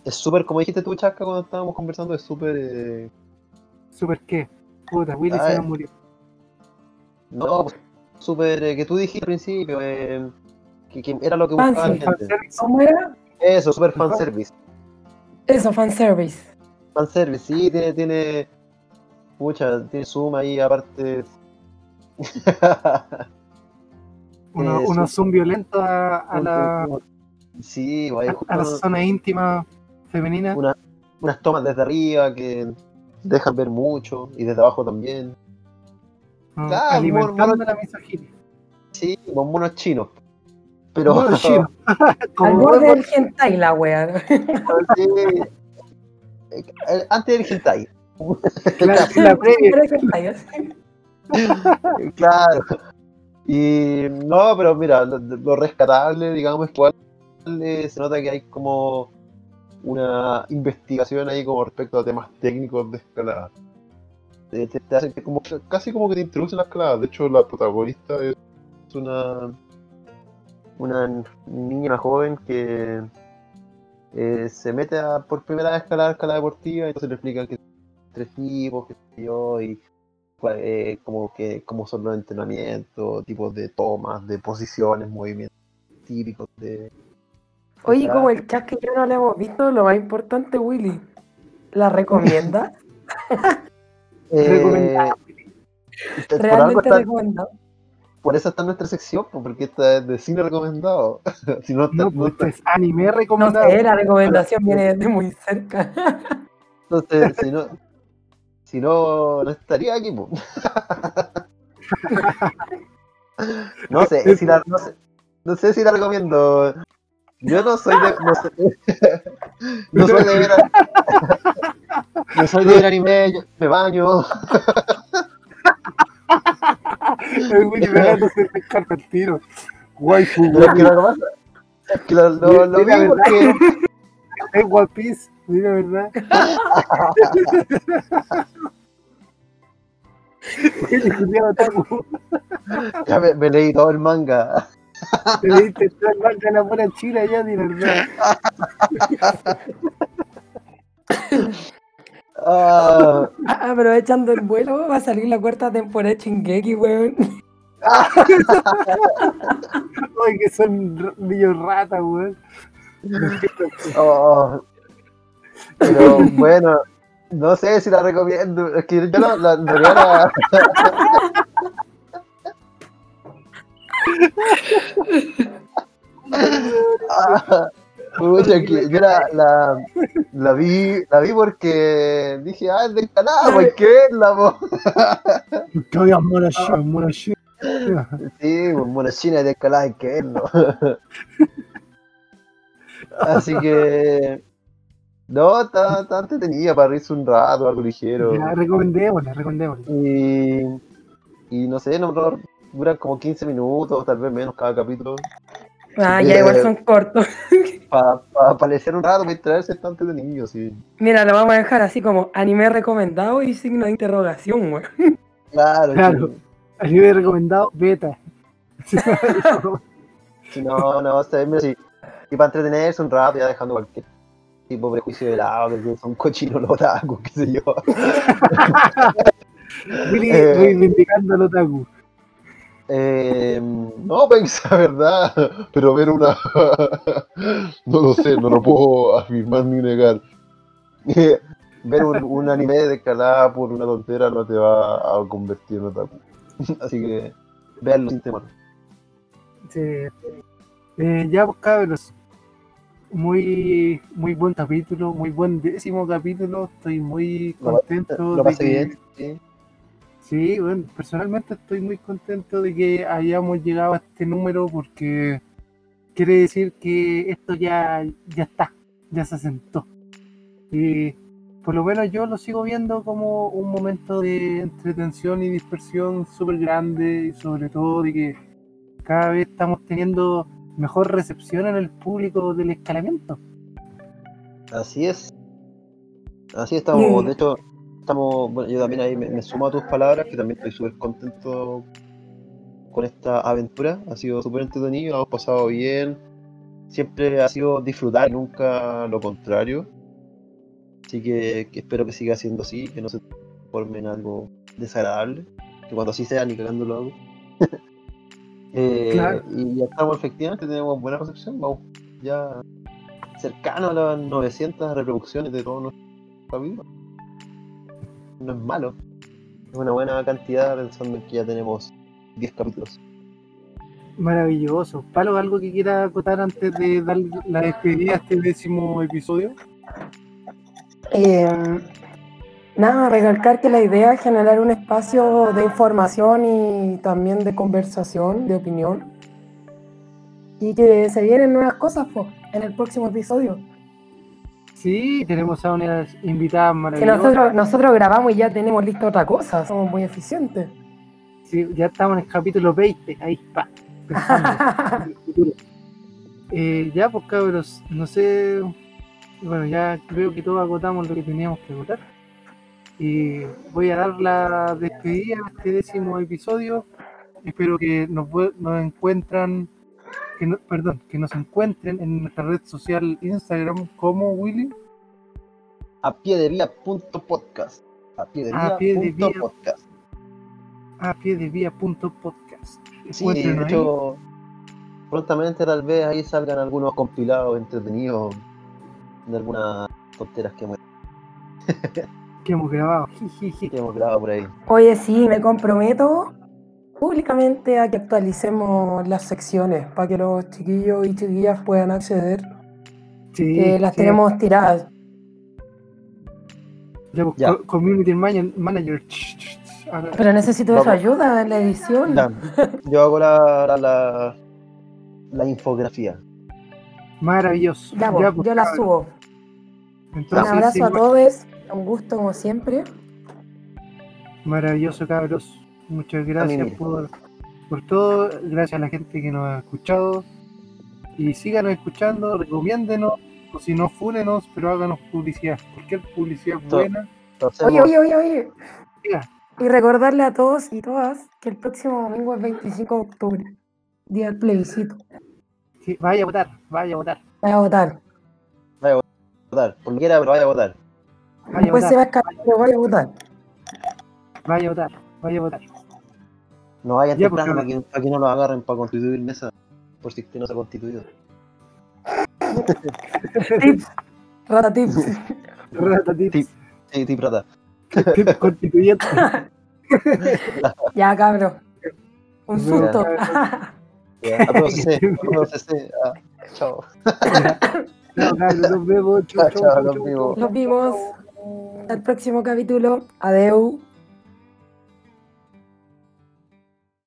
es súper, como dijiste tú, Chasca, cuando estábamos conversando, es súper. eh, ¿Super qué? Puta, Willy Ay. se nos murió. no, pues, súper. eh, que tú dijiste al principio, eh, que, que era lo que buscaba la Fancy, gente. ¿Cómo era? Eso, súper fanservice. Eso, fanservice. Fanservice, sí, tiene. tiene Mucha, tiene suma ahí, aparte. (laughs) Uno, Eh, unos son violentos a, la, Sí, a, a la zona íntima femenina. Una- unas tomas desde arriba que dejan ver mucho y desde abajo también. ¿no? claro, alimentando mono- la misoginia. Sí, con monos chinos. Pero Mono chino. (laughs) (laughs) Al borde del hentai, la wea. sí, eh, antes del hentai. la, la previa. (laughs) Claro. Y no, pero mira, lo, lo rescatable, digamos, es igual eh, se nota que hay como una investigación ahí como respecto a temas técnicos de escalada. Te, te- que como, casi como que te introducen la escalada. De hecho, la protagonista es una, una niña joven que eh, se mete a, por primera vez a escalar escalada deportiva, entonces le explican que tres tipos, que yo, y eh, como que cómo son los entrenamientos, tipos de tomas, de posiciones, movimientos típicos de. Oye, como el chat que yo no le hemos visto, lo más importante, Willy. ¿La recomienda? (laughs) Eh, Realmente recomendado. por eso está en nuestra sección, pues, porque esta es de cine recomendado. (laughs) si no, está- No, no pues está- esto es anime No recomendado. sé, la recomendación viene de muy cerca. (laughs) entonces, si no, si no, no estaría aquí. pues. (laughs) no sé, si la, no sé, no sé si la recomiendo. Yo no soy de, no, sé- (laughs) no soy de ver, no soy de ver anime, yo me baño. El Willy Vegano se descarta el tiro. Es que lo que pasa es que lo, lo, lo vi porque es One Piece, mira, ¿verdad? Ya me, me leí todo el manga. te leíste todo el manga de la buena china ya, de verdad. Ah, Ah, Aprovechando el vuelo, va a salir la cuarta temporada de Shingeki, weón. Ay, que son niños ratas, weón. oh. Pero (laughs) bueno, no sé si la recomiendo. Es que yo la, realidad la- (laughs) Ah, que yo la, la, la vi, la vi porque dije, ah, es del canal, pues qué es la (laughs) Monoshino. Sí, pues Monoshina de escalada hay que verlo. Así que. No, está, está entretenida para reírse un rato, algo ligero. Ya, recomendémosla, recomendémosla. Y, y no sé, no, duran como 15 minutos, tal vez menos cada capítulo. Ah, Sí, ya igual son cortos. (laughs) Para pa, aparecer un rato, distraerse, está entretenido, sí. Mira, lo vamos a dejar así como anime recomendado y signo de interrogación, weón. Claro, Claro. A nivel recomendado, beta. (laughs) sí. Sí, no, no, bien, mira, sí. Y para entretenerse un rato, ya dejando cualquier tipo prejuicio de lado, que son cochinos los otakus, qué sé yo. (laughs) Eh. reivindicando al otaku. Eh, no, pensé la verdad, pero ver una. (laughs) no lo sé, no lo puedo afirmar ni negar. ver un, un anime de escalada por una tontera no te va a convertir en otaku. (laughs) Así que, veanlo sin temor. Sí. Eh, ya, pues cabros. Muy, muy buen capítulo, muy buen décimo capítulo. Estoy muy Lo- contento. Lo de pasé que- bien, sí. Sí, bueno, personalmente estoy muy contento de que hayamos llegado a este número porque quiere decir que esto ya, ya está, ya se asentó. Y por lo menos yo lo sigo viendo como un momento de entretención y dispersión súper grande y sobre todo de que cada vez estamos teniendo mejor recepción en el público del escalamiento. Así es. Así estamos, Mm. de hecho, estamos, bueno, yo también ahí me, me sumo a tus palabras, que también estoy súper contento con esta aventura. Ha sido súper entretenido, lo hemos pasado bien. Siempre ha sido disfrutar, nunca lo contrario. Así que, que espero que siga siendo así, que no se transforme en algo desagradable. Que cuando así sea, ni cagando lo hago. (laughs) Eh, Claro. Y ya estamos, efectivamente, tenemos buena recepción. Vamos ya cercano a las 900 reproducciones de todos nuestros capítulos. No es malo. Es una buena cantidad pensando en que ya tenemos 10 capítulos. Maravilloso. Palo, ¿algo que quiera acotar antes de dar la despedida a este décimo episodio? Eh, nada, recalcar que la idea es generar un espacio de información y también de conversación, de opinión. Y que se vienen nuevas cosas po, en el próximo episodio. Sí, tenemos a unas invitadas Que maravillosas. nosotros, nosotros grabamos y ya tenemos lista otra cosa, somos muy eficientes. Sí, ya estamos en el capítulo 20, ahí en el futuro. Eh, ya, pues cabros, no sé. Bueno, ya creo que todos agotamos lo que teníamos que agotar. Y voy a dar la despedida a este décimo episodio. Espero que nos, nos encuentran, que no- perdón, que nos encuentren en nuestra red social Instagram como Willy. A pie de vía punto podcast. A pie de A vía pie de punto vía. podcast. a pie de vía punto podcast. Sí, de ahí. hecho, prontamente tal vez ahí salgan algunos compilados entretenidos de algunas tonteras que hemos (laughs) que hemos grabado. (laughs) Que hemos grabado por ahí. Oye, sí, me comprometo públicamente a que actualicemos las secciones para que los chiquillos y chiquillas puedan acceder. Sí, Que las sí. tenemos tiradas. Ya, pues, Ya. co- Community man- Manager. Ahora- Pero necesito de su Vamos. ayuda en la edición. Ya, (laughs) Yo hago la, la, la, la infografía. Maravilloso. Ya, pues, pues, yo la subo. Un abrazo sí, a todos. Un gusto como siempre. Maravilloso, cabros. Muchas gracias por, por todo. Gracias a la gente que nos ha escuchado. Y síganos escuchando, recomiéndenos. O si no, fúnenos, pero háganos publicidad. Cualquier publicidad Todo. buena. Entonces, Oye, oye, oye, oye. Diga. Y recordarle a todos y todas que el próximo domingo es 25 de octubre, día del plebiscito. Sí, vaya a votar, vaya a votar. Voy a votar. votar. Por quiera, pero vaya a votar. Vaya a se votar, va a escapar, pero voy a votar. vaya a votar, vaya a votar. No vayan Ya, pues, temprano para que, para que no lo agarren para constituir mesa. Por si usted no se ha constituido. (laughs) Tips. Rata tips. (laughs) Rata tips, Sí. Sí, sí, plata. tips constituyentes. (laughs) ya, cabrón. Un susto. Ya. Ah, chao. Nos vemos. Chao, chao, nos chau. Nos vimos. Hasta el próximo capítulo. Adeu.